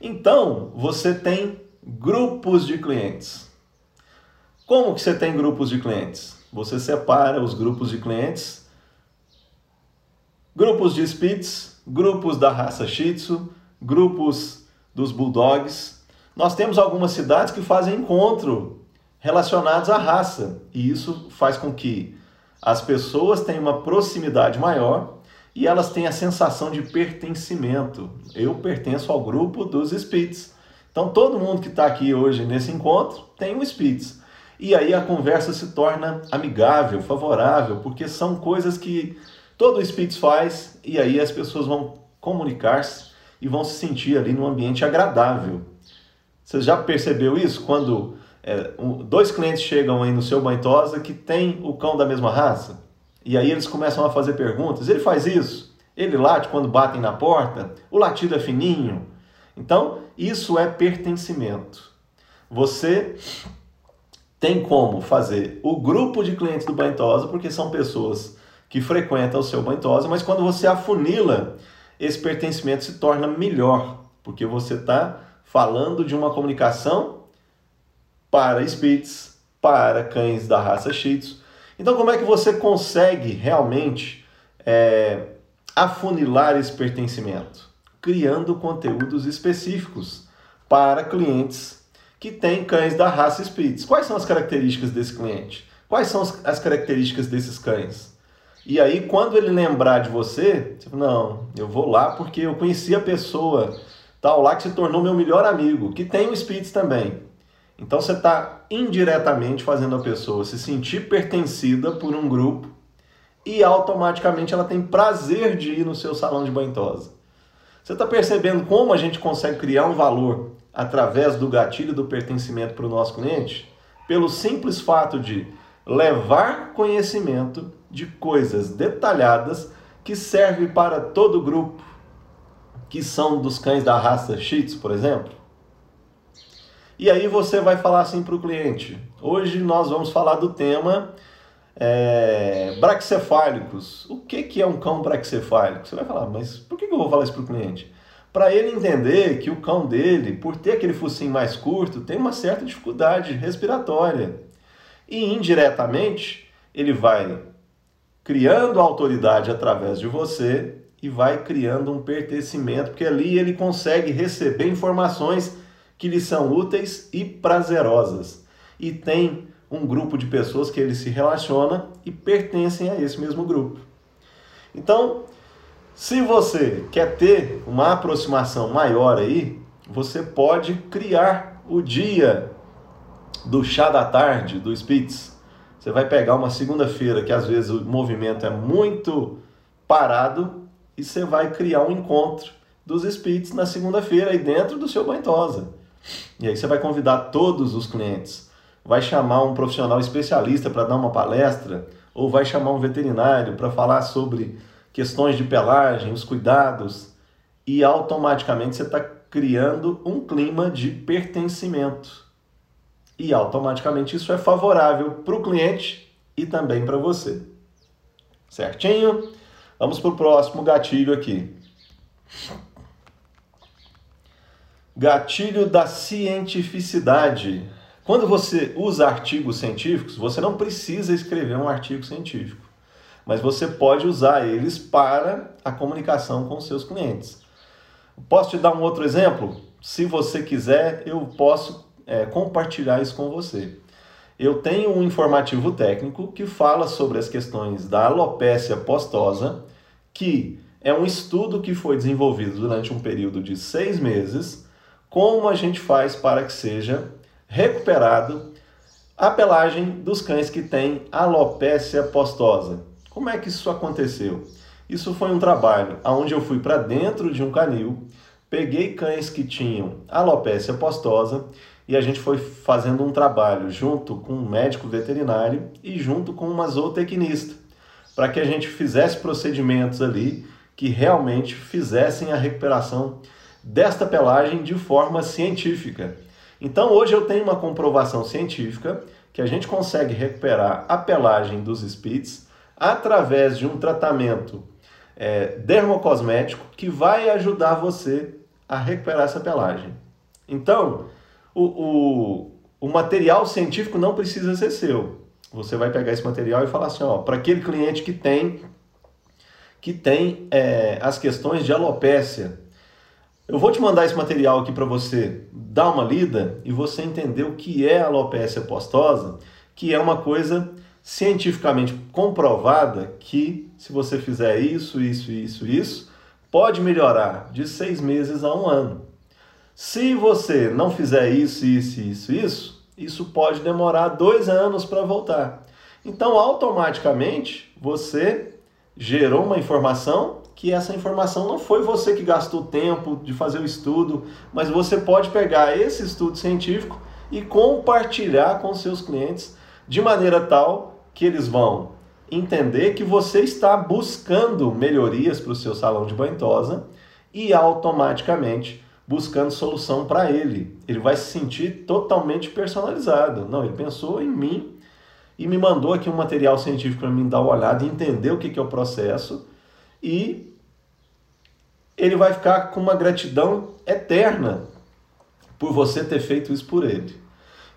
Então, você tem grupos de clientes. Como que você tem grupos de clientes? Você separa os grupos de clientes, grupos de Spitz, grupos da raça Shih Tzu, grupos dos Bulldogs. Nós temos algumas cidades que fazem encontro relacionados à raça, e isso faz com que as pessoas tenham uma proximidade maior e elas têm a sensação de pertencimento. Eu pertenço ao grupo dos Spits. Então todo mundo que está aqui hoje nesse encontro tem um Spits. E aí a conversa se torna amigável, favorável, porque são coisas que todo Spits faz e aí as pessoas vão comunicar-se e vão se sentir ali num ambiente agradável. Você já percebeu isso? Quando é, um, dois clientes chegam aí no seu banhosa que tem o cão da mesma raça? E aí eles começam a fazer perguntas. Ele faz isso? Ele late quando batem na porta? O latido é fininho? Então, isso é pertencimento. Você tem como fazer o grupo de clientes do Bantosa, porque são pessoas que frequentam o seu Bantosa, mas quando você afunila, esse pertencimento se torna melhor, porque você está falando de uma comunicação para Spitz, para cães da raça Shih Tzu, então, como é que você consegue realmente é, afunilar esse pertencimento? Criando conteúdos específicos para clientes que têm cães da raça Spitz. Quais são as características desse cliente? Quais são as características desses cães? E aí, quando ele lembrar de você, fala, não, eu vou lá porque eu conheci a pessoa tal lá que se tornou meu melhor amigo, que tem o Spitz também. Então você está indiretamente fazendo a pessoa se sentir pertencida por um grupo e automaticamente ela tem prazer de ir no seu salão de banho tosa. Você está percebendo como a gente consegue criar um valor através do gatilho do pertencimento para o nosso cliente? Pelo simples fato de levar conhecimento de coisas detalhadas que servem para todo grupo, que são dos cães da raça Shih por exemplo. E aí você vai falar assim para o cliente: hoje nós vamos falar do tema é, braxcefálicos. O que, que é um cão braxcefálico? Você vai falar, mas por que eu vou falar isso para o cliente? Para ele entender que o cão dele, por ter aquele focinho mais curto, tem uma certa dificuldade respiratória. E indiretamente, ele vai criando autoridade através de você e vai criando um pertencimento, porque ali ele consegue receber informações que lhe são úteis e prazerosas. E tem um grupo de pessoas que ele se relaciona e pertencem a esse mesmo grupo. Então, se você quer ter uma aproximação maior aí, você pode criar o dia do chá da tarde do Spitz. Você vai pegar uma segunda-feira que às vezes o movimento é muito parado e você vai criar um encontro dos Spitz na segunda-feira aí dentro do seu banho tosa. E aí você vai convidar todos os clientes, vai chamar um profissional especialista para dar uma palestra, ou vai chamar um veterinário para falar sobre questões de pelagem, os cuidados, e automaticamente você está criando um clima de pertencimento. E automaticamente isso é favorável para o cliente e também para você. Certinho? Vamos para o próximo gatilho aqui. Gatilho da cientificidade. Quando você usa artigos científicos, você não precisa escrever um artigo científico, mas você pode usar eles para a comunicação com seus clientes. Posso te dar um outro exemplo? Se você quiser, eu posso é, compartilhar isso com você. Eu tenho um informativo técnico que fala sobre as questões da alopécia postosa, que é um estudo que foi desenvolvido durante um período de seis meses como a gente faz para que seja recuperado a pelagem dos cães que têm alopécia postosa. Como é que isso aconteceu? Isso foi um trabalho onde eu fui para dentro de um canil, peguei cães que tinham alopécia postosa e a gente foi fazendo um trabalho junto com um médico veterinário e junto com uma zootecnista, para que a gente fizesse procedimentos ali que realmente fizessem a recuperação desta pelagem de forma científica. Então hoje eu tenho uma comprovação científica que a gente consegue recuperar a pelagem dos Spitz através de um tratamento é, dermocosmético que vai ajudar você a recuperar essa pelagem. Então, o, o, o material científico não precisa ser seu. Você vai pegar esse material e falar assim, ó, para aquele cliente que tem que tem é, as questões de alopécia, eu vou te mandar esse material aqui para você dar uma lida e você entender o que é alopecia postosa, que é uma coisa cientificamente comprovada que se você fizer isso, isso, isso, isso, pode melhorar de seis meses a um ano. Se você não fizer isso, isso, isso, isso, isso pode demorar dois anos para voltar. Então, automaticamente, você gerou uma informação que essa informação não foi você que gastou tempo de fazer o estudo, mas você pode pegar esse estudo científico e compartilhar com seus clientes de maneira tal que eles vão entender que você está buscando melhorias para o seu salão de banhosa e automaticamente buscando solução para ele. Ele vai se sentir totalmente personalizado. Não, ele pensou em mim e me mandou aqui um material científico para mim dar uma olhada e entender o que é o processo e ele vai ficar com uma gratidão eterna por você ter feito isso por ele.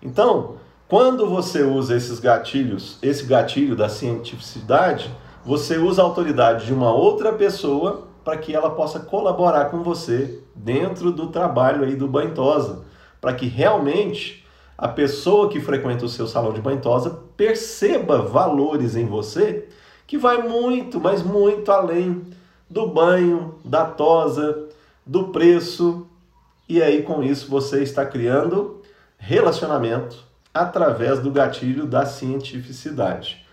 Então, quando você usa esses gatilhos, esse gatilho da cientificidade, você usa a autoridade de uma outra pessoa para que ela possa colaborar com você dentro do trabalho aí do banhosa, para que realmente a pessoa que frequenta o seu salão de banhosa perceba valores em você que vai muito, mas muito além do banho, da tosa, do preço. E aí com isso você está criando relacionamento através do gatilho da cientificidade.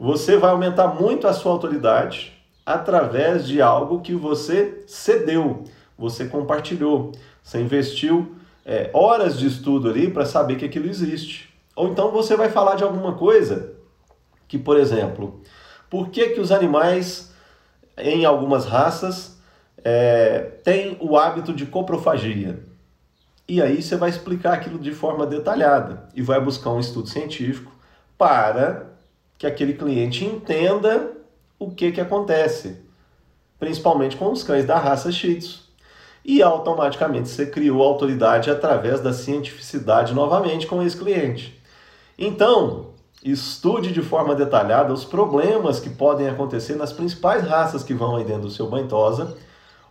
Você vai aumentar muito a sua autoridade através de algo que você cedeu, você compartilhou, você investiu é, horas de estudo ali para saber que aquilo existe. Ou então você vai falar de alguma coisa que, por exemplo, por que, que os animais em algumas raças é, têm o hábito de coprofagia? E aí você vai explicar aquilo de forma detalhada e vai buscar um estudo científico para que aquele cliente entenda o que, que acontece, principalmente com os cães da raça Shih Tzu. E automaticamente você criou autoridade através da cientificidade novamente com esse cliente. Então, estude de forma detalhada os problemas que podem acontecer nas principais raças que vão aí dentro do seu banho tosa.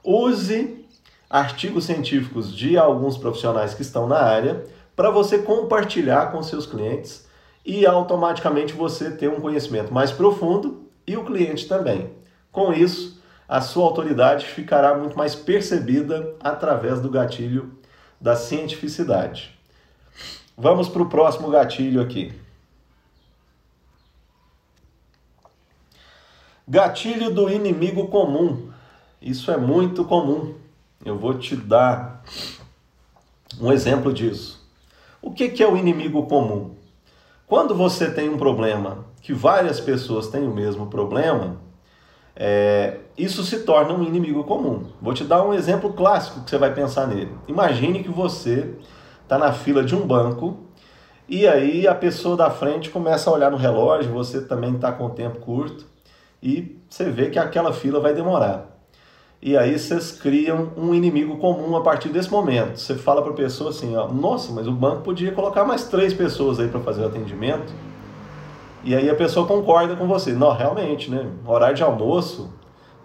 Use artigos científicos de alguns profissionais que estão na área para você compartilhar com seus clientes e automaticamente você ter um conhecimento mais profundo e o cliente também. Com isso, a sua autoridade ficará muito mais percebida através do gatilho da cientificidade. Vamos para o próximo gatilho aqui. Gatilho do inimigo comum. Isso é muito comum. Eu vou te dar um exemplo disso. O que, é o inimigo comum? Quando você tem um problema que várias pessoas têm o mesmo problema, é, isso se torna um inimigo comum. Vou te dar um exemplo clássico que você vai pensar nele. Imagine que você está na fila de um banco e aí a pessoa da frente começa a olhar no relógio, você também está com o tempo curto e você vê que aquela fila vai demorar e aí vocês criam um inimigo comum a partir desse momento. Você fala para a pessoa assim, ó, nossa, mas o banco podia colocar mais três pessoas aí para fazer o atendimento. E aí a pessoa concorda com você. Não, realmente, né? Horário de almoço,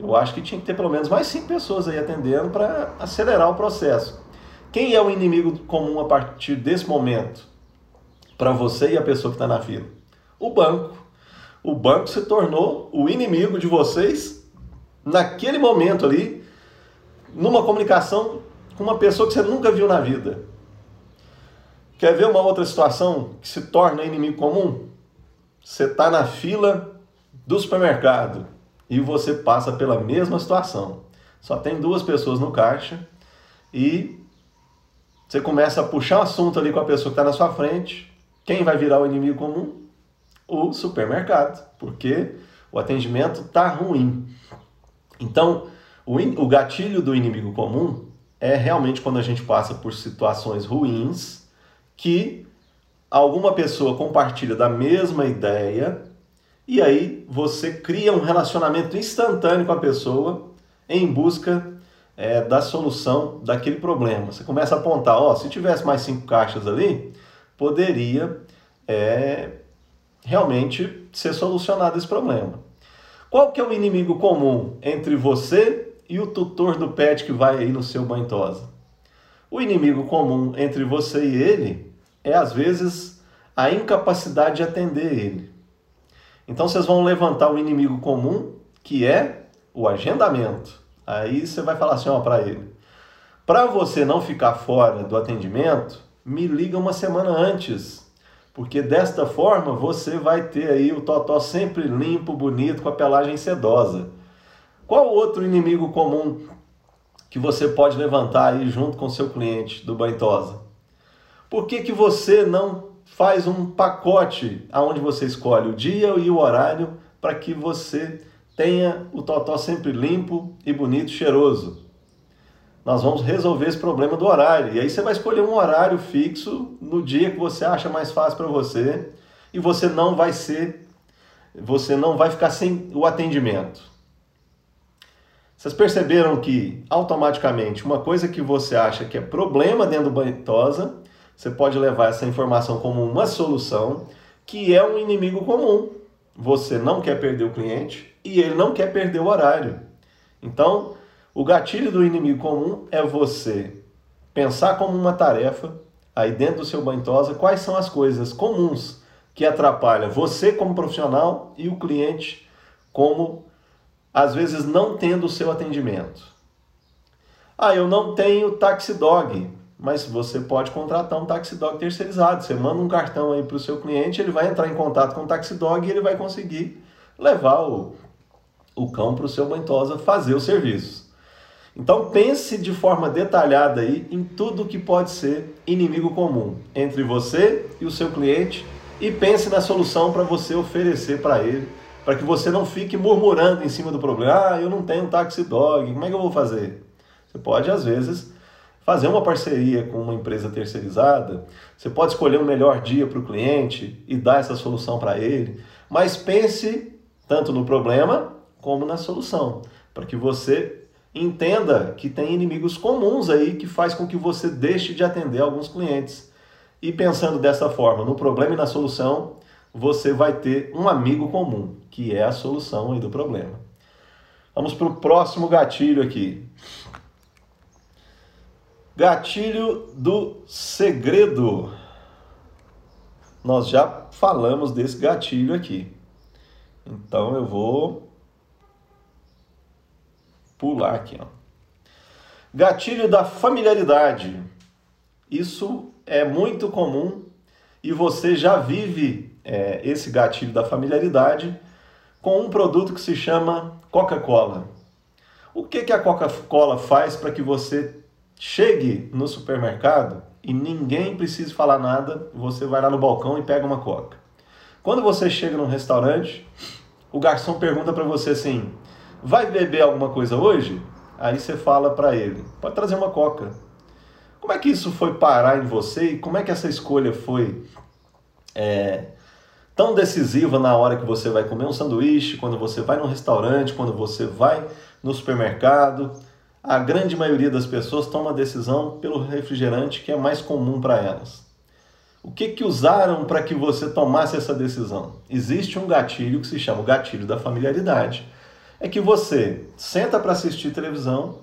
eu acho que tinha que ter pelo menos mais cinco pessoas aí atendendo para acelerar o processo. Quem é o inimigo comum a partir desse momento? Para você e a pessoa que está na fila? O banco. O banco se tornou o inimigo de vocês naquele momento ali, numa comunicação com uma pessoa que você nunca viu na vida. Quer ver uma outra situação que se torna inimigo comum? Você está na fila do supermercado e você passa pela mesma situação. Só tem duas pessoas no caixa e você começa a puxar um assunto ali com a pessoa que está na sua frente. Quem vai virar o inimigo comum? O supermercado, porque o atendimento está ruim. Então, o, o gatilho do inimigo comum é realmente quando a gente passa por situações ruins que alguma pessoa compartilha da mesma ideia e aí você cria um relacionamento instantâneo com a pessoa em busca é, da solução daquele problema. Você começa a apontar, ó, se tivesse mais cinco caixas ali, poderia é, realmente ser solucionado esse problema. Qual que é o inimigo comum entre você e o tutor do pet que vai aí no seu banho tosa? O inimigo comum entre você e ele é às vezes a incapacidade de atender ele. Então vocês vão levantar o inimigo comum, que é o agendamento. Aí você vai falar assim, ó, para ele: "Para você não ficar fora do atendimento, me liga uma semana antes porque desta forma você vai ter aí o totó sempre limpo, bonito, com a pelagem sedosa. Qual outro inimigo comum que você pode levantar aí junto com seu cliente do Bantosa? Por que, que você não faz um pacote aonde você escolhe o dia e o horário para que você tenha o totó sempre limpo e bonito, cheiroso? Nós vamos resolver esse problema do horário. E aí você vai escolher um horário fixo no dia que você acha mais fácil para você e você não vai ser, você não vai ficar sem o atendimento. Vocês perceberam que automaticamente uma coisa que você acha que é problema dentro do Banitosa, você pode levar essa informação como uma solução, que é um inimigo comum. Você não quer perder o cliente e ele não quer perder o horário. Então, o gatilho do inimigo comum é você pensar como uma tarefa, aí dentro do seu banho tosa, quais são as coisas comuns que atrapalham você como profissional e o cliente como, às vezes, não tendo o seu atendimento. Ah, eu não tenho taxi dog, mas você pode contratar um taxi dog terceirizado. Você manda um cartão aí para o seu cliente, ele vai entrar em contato com o taxi dog e ele vai conseguir levar o, o cão para o seu banhosa fazer o serviço. Então pense de forma detalhada aí em tudo que pode ser inimigo comum entre você e o seu cliente e pense na solução para você oferecer para ele, para que você não fique murmurando em cima do problema. Ah, eu não tenho um taxi dog, como é que eu vou fazer? Você pode às vezes fazer uma parceria com uma empresa terceirizada, você pode escolher um melhor dia para o cliente e dar essa solução para ele, mas pense tanto no problema como na solução, para que você entenda que tem inimigos comuns aí que faz com que você deixe de atender alguns clientes. E pensando dessa forma, no problema e na solução, você vai ter um amigo comum, que é a solução aí do problema. Vamos para o próximo gatilho aqui. Gatilho do segredo. Nós já falamos desse gatilho aqui. Então eu vou pular aqui. Ó. Gatilho da familiaridade. Isso é muito comum e você já vive é, esse gatilho da familiaridade com um produto que se chama Coca-Cola. O que, que a Coca-Cola faz para que você chegue no supermercado e ninguém precise falar nada, você vai lá no balcão e pega uma coca. Quando você chega num restaurante, o garçom pergunta para você assim: "Vai beber alguma coisa hoje?" Aí você fala para ele: "Pode trazer uma coca." Como é que isso foi parar em você e como é que essa escolha foi é, tão decisiva na hora que você vai comer um sanduíche, quando você vai num restaurante, quando você vai no supermercado? a grande maioria das pessoas toma a decisão pelo refrigerante que é mais comum para elas. O que, que usaram para que você tomasse essa decisão? Existe um gatilho que se chama o gatilho da familiaridade. É que você senta para assistir televisão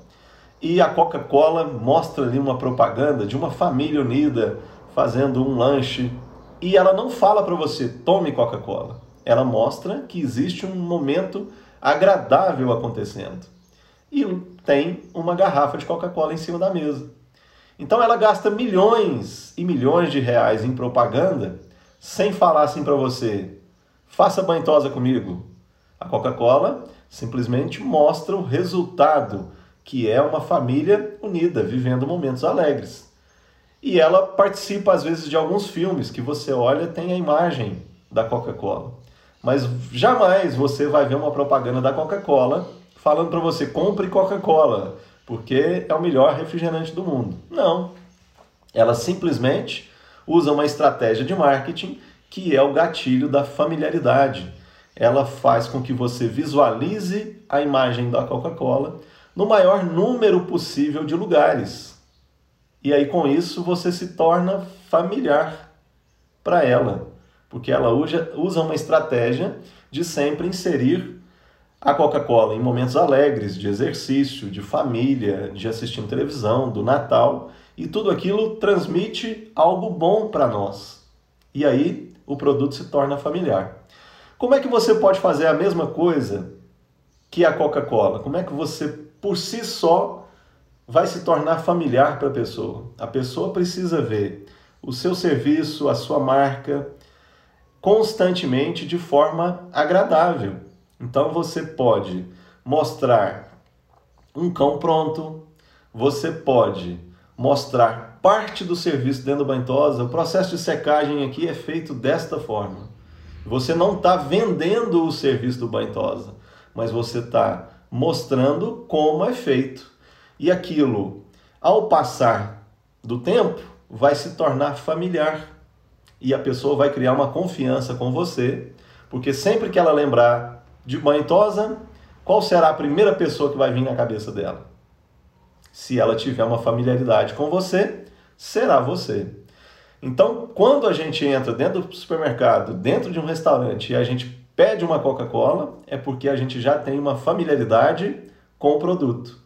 e a Coca-Cola mostra ali uma propaganda de uma família unida fazendo um lanche e ela não fala para você tome Coca-Cola. Ela mostra que existe um momento agradável acontecendo e tem uma garrafa de Coca-Cola em cima da mesa. Então ela gasta milhões e milhões de reais em propaganda sem falar assim para você: faça banhosa comigo. A Coca-Cola simplesmente mostra o resultado, que é uma família unida, vivendo momentos alegres. E ela participa às vezes de alguns filmes que você olha tem a imagem da Coca-Cola. Mas jamais você vai ver uma propaganda da Coca-Cola falando para você compre Coca-Cola, porque é o melhor refrigerante do mundo. Não. Ela simplesmente usa uma estratégia de marketing que é o gatilho da familiaridade. Ela faz com que você visualize a imagem da Coca-Cola no maior número possível de lugares. E aí com isso você se torna familiar para ela, porque ela usa, uma estratégia de sempre inserir a Coca-Cola em momentos alegres, de exercício, de família, de assistir televisão, do Natal, e tudo aquilo transmite algo bom para nós. E aí o produto se torna familiar. Como é que você pode fazer a mesma coisa que a Coca-Cola? Como é que você por si só vai se tornar familiar para a pessoa? A pessoa precisa ver o seu serviço, a sua marca constantemente de forma agradável então você pode mostrar um cão pronto, você pode mostrar parte do serviço dentro do banhosa. O processo de secagem aqui é feito desta forma. Você não está vendendo o serviço do banhosa, mas você está mostrando como é feito. E aquilo, ao passar do tempo, vai se tornar familiar. E a pessoa vai criar uma confiança com você, porque sempre que ela lembrar de banho tosa, qual será a primeira pessoa que vai vir na cabeça dela? Se ela tiver uma familiaridade com você, será você. Então, quando a gente entra dentro do supermercado, dentro de um restaurante e a gente pede uma Coca-Cola, é porque a gente já tem uma familiaridade com o produto.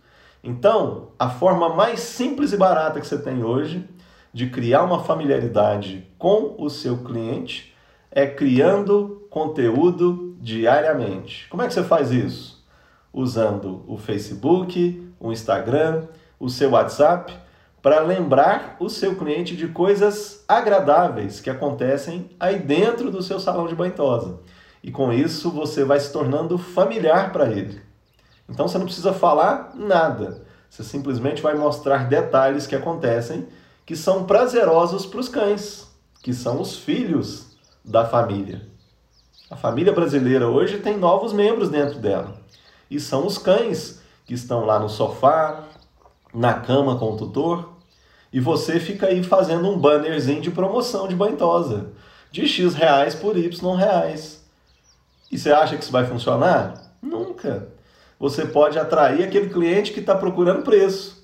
Então, a forma mais simples e barata que você tem hoje de criar uma familiaridade com o seu cliente é criando conteúdo diariamente. Como é que você faz isso? Usando o Facebook, o Instagram, o seu WhatsApp. Para lembrar o seu cliente de coisas agradáveis que acontecem aí dentro do seu salão de banhosa. E com isso você vai se tornando familiar para ele. Então você não precisa falar nada. Você simplesmente vai mostrar detalhes que acontecem que são prazerosos para os cães, que são os filhos da família. A família brasileira hoje tem novos membros dentro dela. E são os cães que estão lá no sofá, na cama com o tutor, e você fica aí fazendo um bannerzinho de promoção de banhosa, de X reais por Y reais. E você acha que isso vai funcionar? Nunca. Você pode atrair aquele cliente que está procurando preço,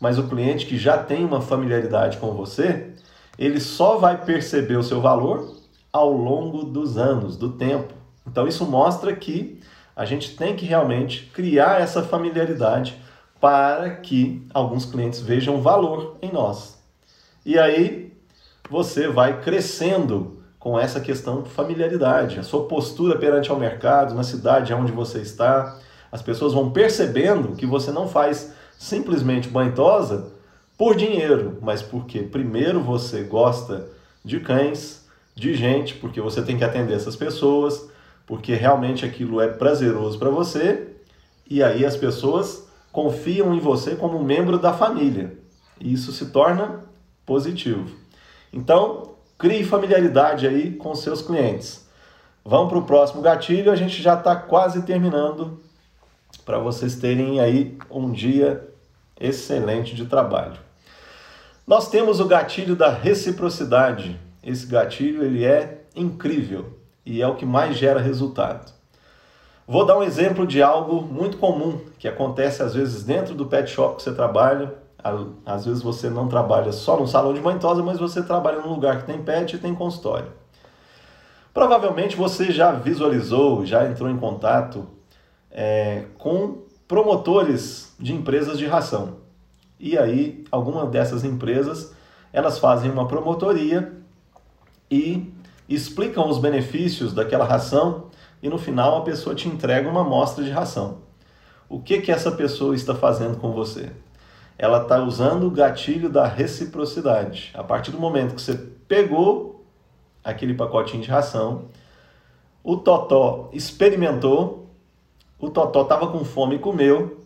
mas o cliente que já tem uma familiaridade com você, ele só vai perceber o seu valor ao longo dos anos, do tempo. Então isso mostra que a gente tem que realmente criar essa familiaridade para que alguns clientes vejam valor em nós. E aí você vai crescendo com essa questão de familiaridade, a sua postura perante ao mercado, na cidade onde você está. As pessoas vão percebendo que você não faz simplesmente banhosa por dinheiro, mas porque primeiro você gosta de cães, de gente, porque você tem que atender essas pessoas, porque realmente aquilo é prazeroso para você, e aí as pessoas confiam em você como membro da família. E isso se torna positivo. Então, crie familiaridade aí com seus clientes. Vamos para o próximo gatilho, a gente já está quase terminando para vocês terem aí um dia excelente de trabalho. Nós temos o gatilho da reciprocidade. Esse gatilho ele é incrível e é o que mais gera resultado. Vou dar um exemplo de algo muito comum que acontece às vezes dentro do pet shop que você trabalha. Às vezes você não trabalha só no salão de banhosa, mas você trabalha num lugar que tem pet e tem consultório. Provavelmente você já visualizou, já entrou em contato é, com promotores de empresas de ração. E aí, alguma dessas empresas, elas fazem uma promotoria e explicam os benefícios daquela ração e no final a pessoa te entrega uma amostra de ração. O que que essa pessoa está fazendo com você? Ela está usando o gatilho da reciprocidade. A partir do momento que você pegou aquele pacotinho de ração, o Totó experimentou, o Totó estava com fome e comeu,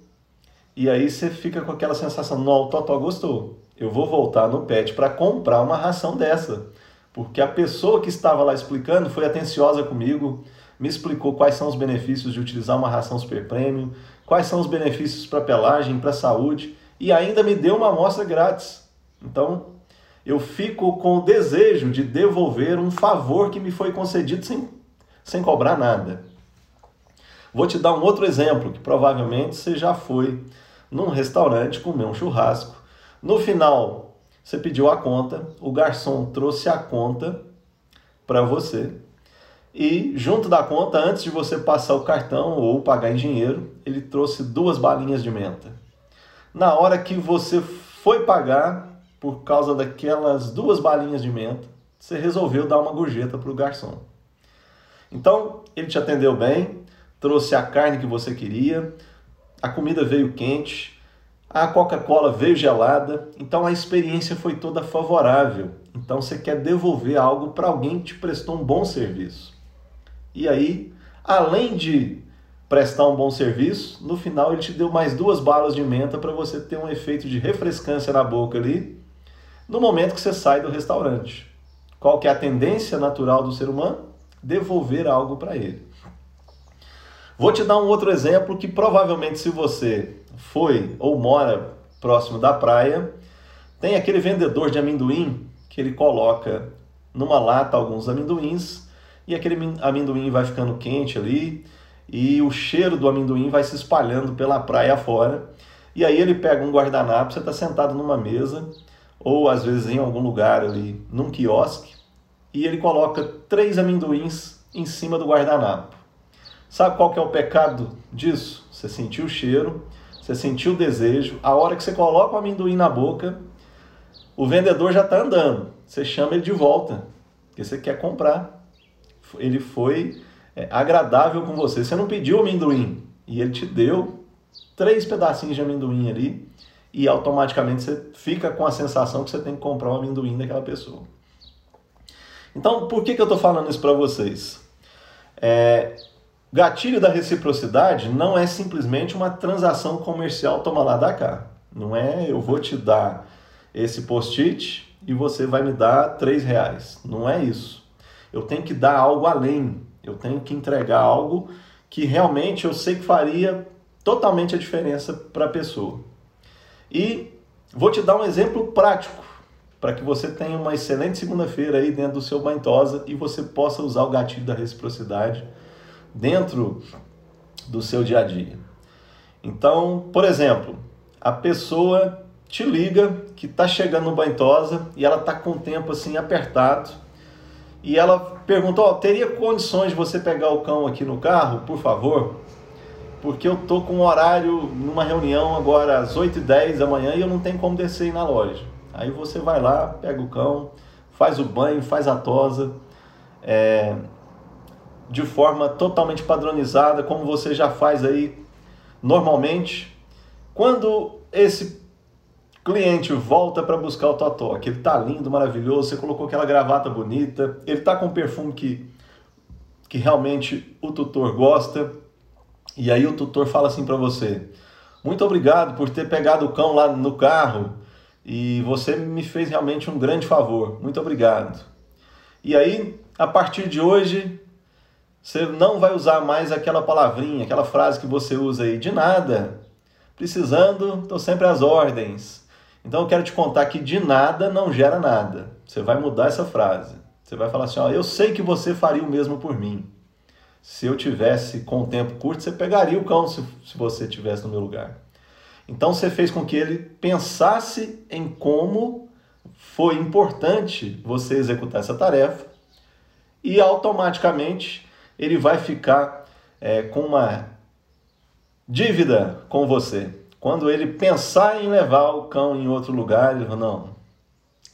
e aí você fica com aquela sensação, não, o Totó gostou, eu vou voltar no pet para comprar uma ração dessa porque a pessoa que estava lá explicando foi atenciosa comigo, me explicou quais são os benefícios de utilizar uma ração super premium, quais são os benefícios para pelagem, para saúde e ainda me deu uma amostra grátis. Então, eu fico com o desejo de devolver um favor que me foi concedido sem, sem cobrar nada. Vou te dar um outro exemplo que provavelmente você já foi num restaurante comer um churrasco. No final, você pediu a conta, o garçom trouxe a conta para você e junto da conta, antes de você passar o cartão ou pagar em dinheiro, ele trouxe duas balinhas de menta. Na hora que você foi pagar, por causa daquelas duas balinhas de menta, você resolveu dar uma gorjeta para o garçom. Então, ele te atendeu bem, trouxe a carne que você queria, a comida veio quente, a Coca-Cola veio gelada, então a experiência foi toda favorável. Então você quer devolver algo para alguém que te prestou um bom serviço. E aí, além de prestar um bom serviço, no final ele te deu mais duas balas de menta para você ter um efeito de refrescância na boca ali, no momento que você sai do restaurante. Qual que é a tendência natural do ser humano? Devolver algo para ele. Vou te dar um outro exemplo que provavelmente se você foi ou mora próximo da praia, tem aquele vendedor de amendoim que ele coloca numa lata alguns amendoins e aquele amendoim vai ficando quente ali e o cheiro do amendoim vai se espalhando pela praia fora. E aí ele pega um guardanapo, você está sentado numa mesa ou às vezes em algum lugar ali, num quiosque, e ele coloca três amendoins em cima do guardanapo. Sabe qual que é o pecado disso? Você sentiu o cheiro, você sentiu o desejo, a hora que você coloca o amendoim na boca, o vendedor já está andando. Você chama ele de volta, porque você quer comprar. Ele foi é, agradável com você. Você não pediu amendoim e ele te deu três pedacinhos de amendoim ali e automaticamente você fica com a sensação que você tem que comprar um amendoim daquela pessoa. Então, por que, que eu estou falando isso para vocês? É, gatilho da reciprocidade não é simplesmente uma transação comercial toma lá da cá. Não é eu vou te dar esse post-it e você vai me dar três reais. Não é isso. Eu tenho que dar algo além. Eu tenho que entregar algo que realmente eu sei que faria totalmente a diferença para a pessoa. E vou te dar um exemplo prático para que você tenha uma excelente segunda-feira aí dentro do seu Bantosa e você possa usar o gatilho da reciprocidade dentro do seu dia a dia. Então, por exemplo, a pessoa te liga que está chegando no Bantosa e ela está com o tempo assim apertado e ela perguntou, oh, teria condições de você pegar o cão aqui no carro, por favor? Porque eu tô com um horário numa reunião agora às 8h10 da manhã e eu não tenho como descer aí na loja. Aí você vai lá, pega o cão, faz o banho, faz a tosa, é, de forma totalmente padronizada, como você já faz aí normalmente. Quando esse cliente volta para buscar o totó, que ele tá lindo, maravilhoso, você colocou aquela gravata bonita, ele tá com um perfume que, que realmente o tutor gosta, e aí o tutor fala assim para você: "Muito obrigado por ter pegado o cão lá no carro e você me fez realmente um grande favor. Muito obrigado". E aí, a partir de hoje, você não vai usar mais aquela palavrinha, aquela frase que você usa aí de nada. Precisando, estou sempre às ordens. Então eu quero te contar que de nada não gera nada. Você vai mudar essa frase. Você vai falar assim: ó, eu sei que você faria o mesmo por mim. Se eu tivesse com o tempo curto, você pegaria o cão se, se você tivesse no meu lugar. Então você fez com que ele pensasse em como foi importante você executar essa tarefa e automaticamente ele vai ficar é, com uma dívida com você. Quando ele pensar em levar o cão em outro lugar, ele fala, não,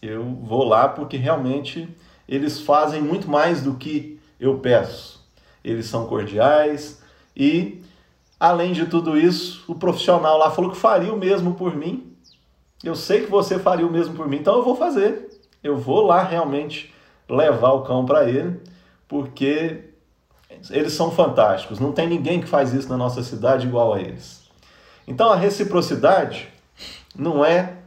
eu vou lá porque realmente eles fazem muito mais do que eu peço. Eles são cordiais e, além de tudo isso, o profissional lá falou que faria o mesmo por mim. Eu sei que você faria o mesmo por mim, então eu vou fazer. Eu vou lá realmente levar o cão para ele, porque eles são fantásticos. Não tem ninguém que faz isso na nossa cidade igual a eles. Então a reciprocidade não é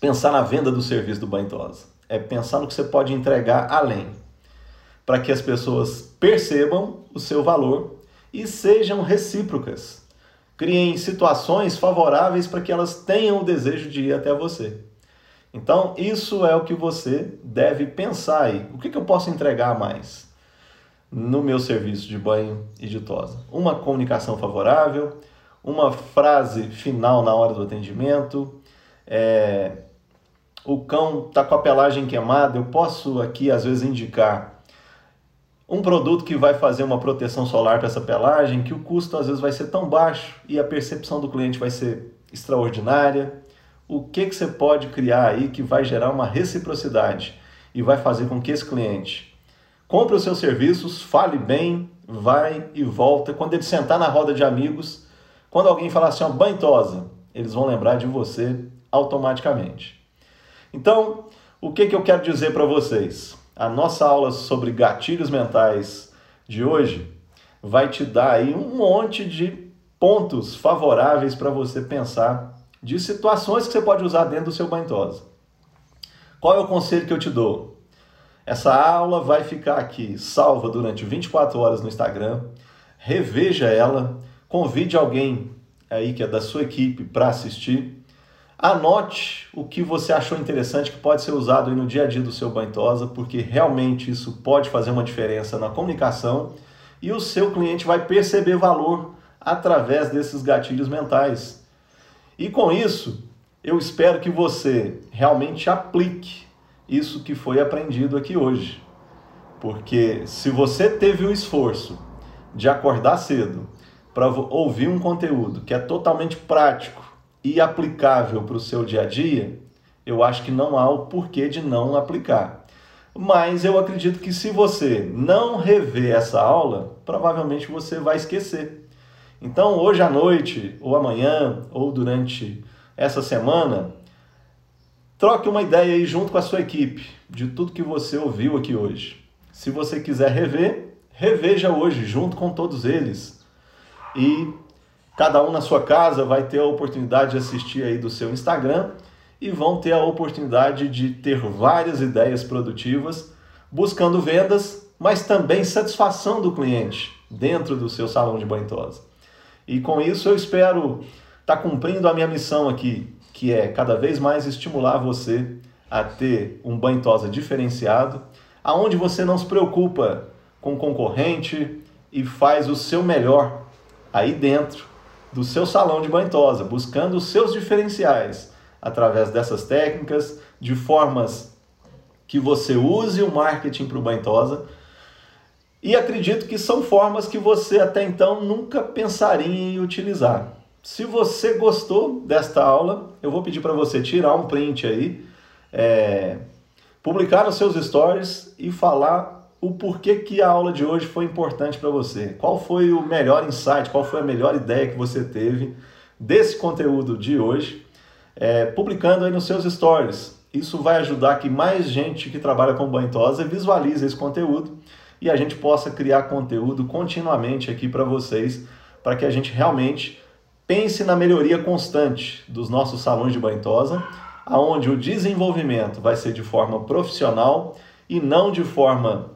pensar na venda do serviço do banho tosa, é pensar no que você pode entregar além, para que as pessoas percebam o seu valor e sejam recíprocas. Criem situações favoráveis para que elas tenham o desejo de ir até você. Então, isso é o que você deve pensar aí. O que, que eu posso entregar mais no meu serviço de banho e de tosa? Uma comunicação favorável, uma frase final na hora do atendimento. É, o cão está com a pelagem queimada, eu posso aqui às vezes indicar um produto que vai fazer uma proteção solar para essa pelagem, que o custo às vezes vai ser tão baixo e a percepção do cliente vai ser extraordinária. O que, que você pode criar aí que vai gerar uma reciprocidade e vai fazer com que esse cliente compre os seus serviços, fale bem, vai e volta. Quando ele sentar na roda de amigos, quando alguém falar assim, ó, banhosa, eles vão lembrar de você automaticamente. Então, o que, que eu quero dizer para vocês? A nossa aula sobre gatilhos mentais de hoje vai te dar aí um monte de pontos favoráveis para você pensar de situações que você pode usar dentro do seu banhosa. Qual é o conselho que eu te dou? Essa aula vai ficar aqui salva durante 24 horas no Instagram. Reveja ela Convide alguém aí que é da sua equipe para assistir. Anote o que você achou interessante que pode ser usado no dia a dia do seu banhosa, porque realmente isso pode fazer uma diferença na comunicação e o seu cliente vai perceber valor através desses gatilhos mentais. E com isso, eu espero que você realmente aplique isso que foi aprendido aqui hoje. Porque se você teve o esforço de acordar cedo, para ouvir um conteúdo que é totalmente prático e aplicável para o seu dia a dia, eu acho que não há o porquê de não aplicar. Mas eu acredito que se você não rever essa aula, provavelmente você vai esquecer. Então, hoje à noite, ou amanhã, ou durante essa semana, troque uma ideia aí junto com a sua equipe de tudo que você ouviu aqui hoje. Se você quiser rever, reveja hoje junto com todos eles. E cada um na sua casa vai ter a oportunidade de assistir aí do seu Instagram e vão ter a oportunidade de ter várias ideias produtivas, buscando vendas, mas também satisfação do cliente dentro do seu salão de banho tosa. E com isso eu espero estar tá cumprindo a minha missão aqui, que é cada vez mais estimular você a ter um banho tosa diferenciado, aonde você não se preocupa com concorrente e faz o seu melhor aí dentro do seu salão de banho tosa, buscando os seus diferenciais através dessas técnicas, de formas que você use o marketing para o Bantosa. E acredito que são formas que você até então nunca pensaria em utilizar. Se você gostou desta aula, eu vou pedir para você tirar um print aí, é, publicar nos seus stories e falar o porquê que a aula de hoje foi importante para você. Qual foi o melhor insight, qual foi a melhor ideia que você teve desse conteúdo de hoje é, publicando aí nos seus stories. Isso vai ajudar que mais gente que trabalha com banho tosa visualize esse conteúdo e a gente possa criar conteúdo continuamente aqui para vocês, para que a gente realmente pense na melhoria constante dos nossos salões de banho tosa, aonde o desenvolvimento vai ser de forma profissional e não de forma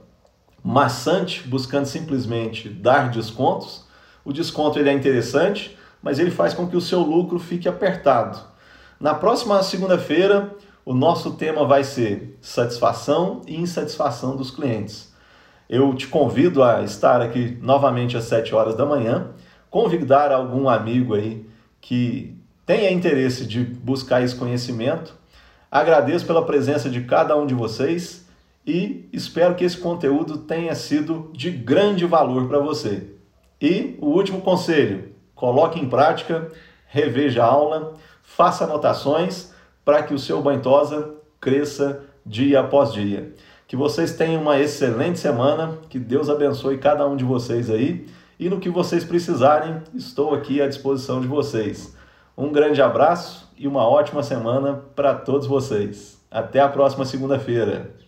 maçante, buscando simplesmente dar descontos. O desconto ele é interessante, mas ele faz com que o seu lucro fique apertado. Na próxima segunda-feira, o nosso tema vai ser satisfação e insatisfação dos clientes. Eu te convido a estar aqui novamente às 7 horas da manhã, convidar algum amigo aí que tenha interesse de buscar esse conhecimento. Agradeço pela presença de cada um de vocês e espero que esse conteúdo tenha sido de grande valor para você. E o último conselho: coloque em prática, reveja a aula faça anotações para que o seu banhosa cresça dia após dia. Que vocês tenham uma excelente semana, que Deus abençoe cada um de vocês aí e no que vocês precisarem, estou aqui à disposição de vocês. Um grande abraço e uma ótima semana para todos vocês. Até a próxima segunda-feira.